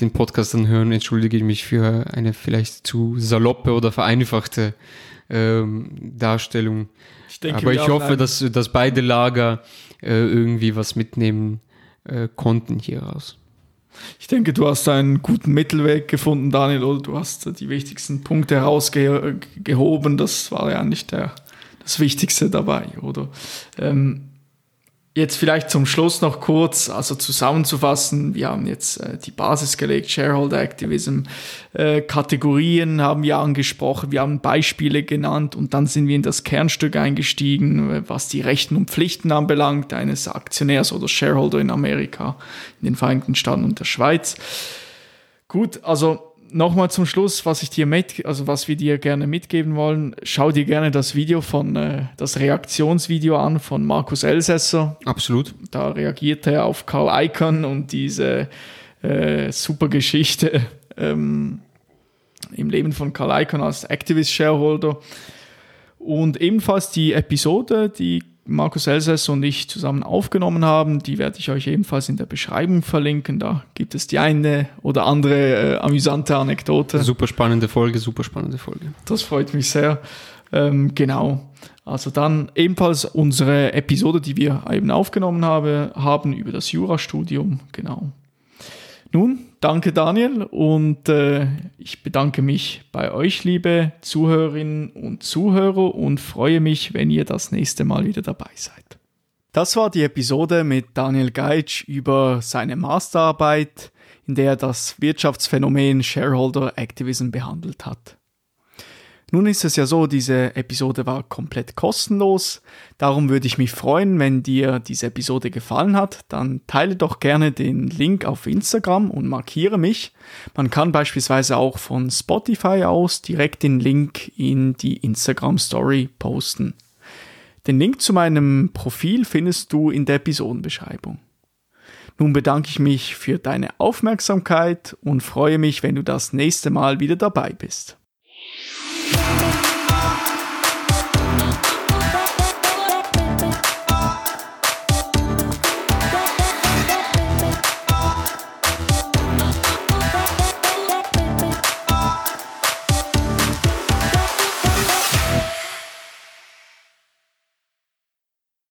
den Podcast dann hören, entschuldige ich mich für eine vielleicht zu saloppe oder vereinfachte ähm, Darstellung. ich denke, Aber ich hoffe, dass, dass beide Lager äh, irgendwie was mitnehmen äh, konnten hieraus. Ich denke, du hast einen guten Mittelweg gefunden, Daniel, oder du hast äh, die wichtigsten Punkte herausgehoben. Das war ja eigentlich der, das Wichtigste dabei, oder? Ähm, jetzt vielleicht zum Schluss noch kurz, also zusammenzufassen, wir haben jetzt äh, die Basis gelegt, Shareholder Activism, äh, Kategorien haben wir angesprochen, wir haben Beispiele genannt und dann sind wir in das Kernstück eingestiegen, äh, was die Rechten und Pflichten anbelangt, eines Aktionärs oder Shareholder in Amerika, in den Vereinigten Staaten und der Schweiz. Gut, also nochmal zum Schluss, was ich dir mit, also was wir dir gerne mitgeben wollen. Schau dir gerne das Video von, äh, das Reaktionsvideo an von Markus Elsässer. Absolut. Da reagiert er auf Carl Icahn und diese äh, super Geschichte ähm, im Leben von Carl Icahn als Activist-Shareholder. Und ebenfalls die Episode, die Markus Elsässer und ich zusammen aufgenommen haben, die werde ich euch ebenfalls in der Beschreibung verlinken. Da gibt es die eine oder andere äh, amüsante Anekdote. Super spannende Folge, super spannende Folge. Das freut mich sehr. Ähm, genau. Also dann ebenfalls unsere Episode, die wir eben aufgenommen habe, haben über das Jurastudium. Genau. Nun, danke Daniel und äh, ich bedanke mich bei euch, liebe Zuhörerinnen und Zuhörer und freue mich, wenn ihr das nächste Mal wieder dabei seid. Das war die Episode mit Daniel Geitsch über seine Masterarbeit, in der er das Wirtschaftsphänomen Shareholder Activism behandelt hat. Nun ist es ja so, diese Episode war komplett kostenlos. Darum würde ich mich freuen, wenn dir diese Episode gefallen hat. Dann teile doch gerne den Link auf Instagram und markiere mich. Man kann beispielsweise auch von Spotify aus direkt den Link in die Instagram Story posten. Den Link zu meinem Profil findest du in der Episodenbeschreibung. Nun bedanke ich mich für deine Aufmerksamkeit und freue mich, wenn du das nächste Mal wieder dabei bist. Thank you.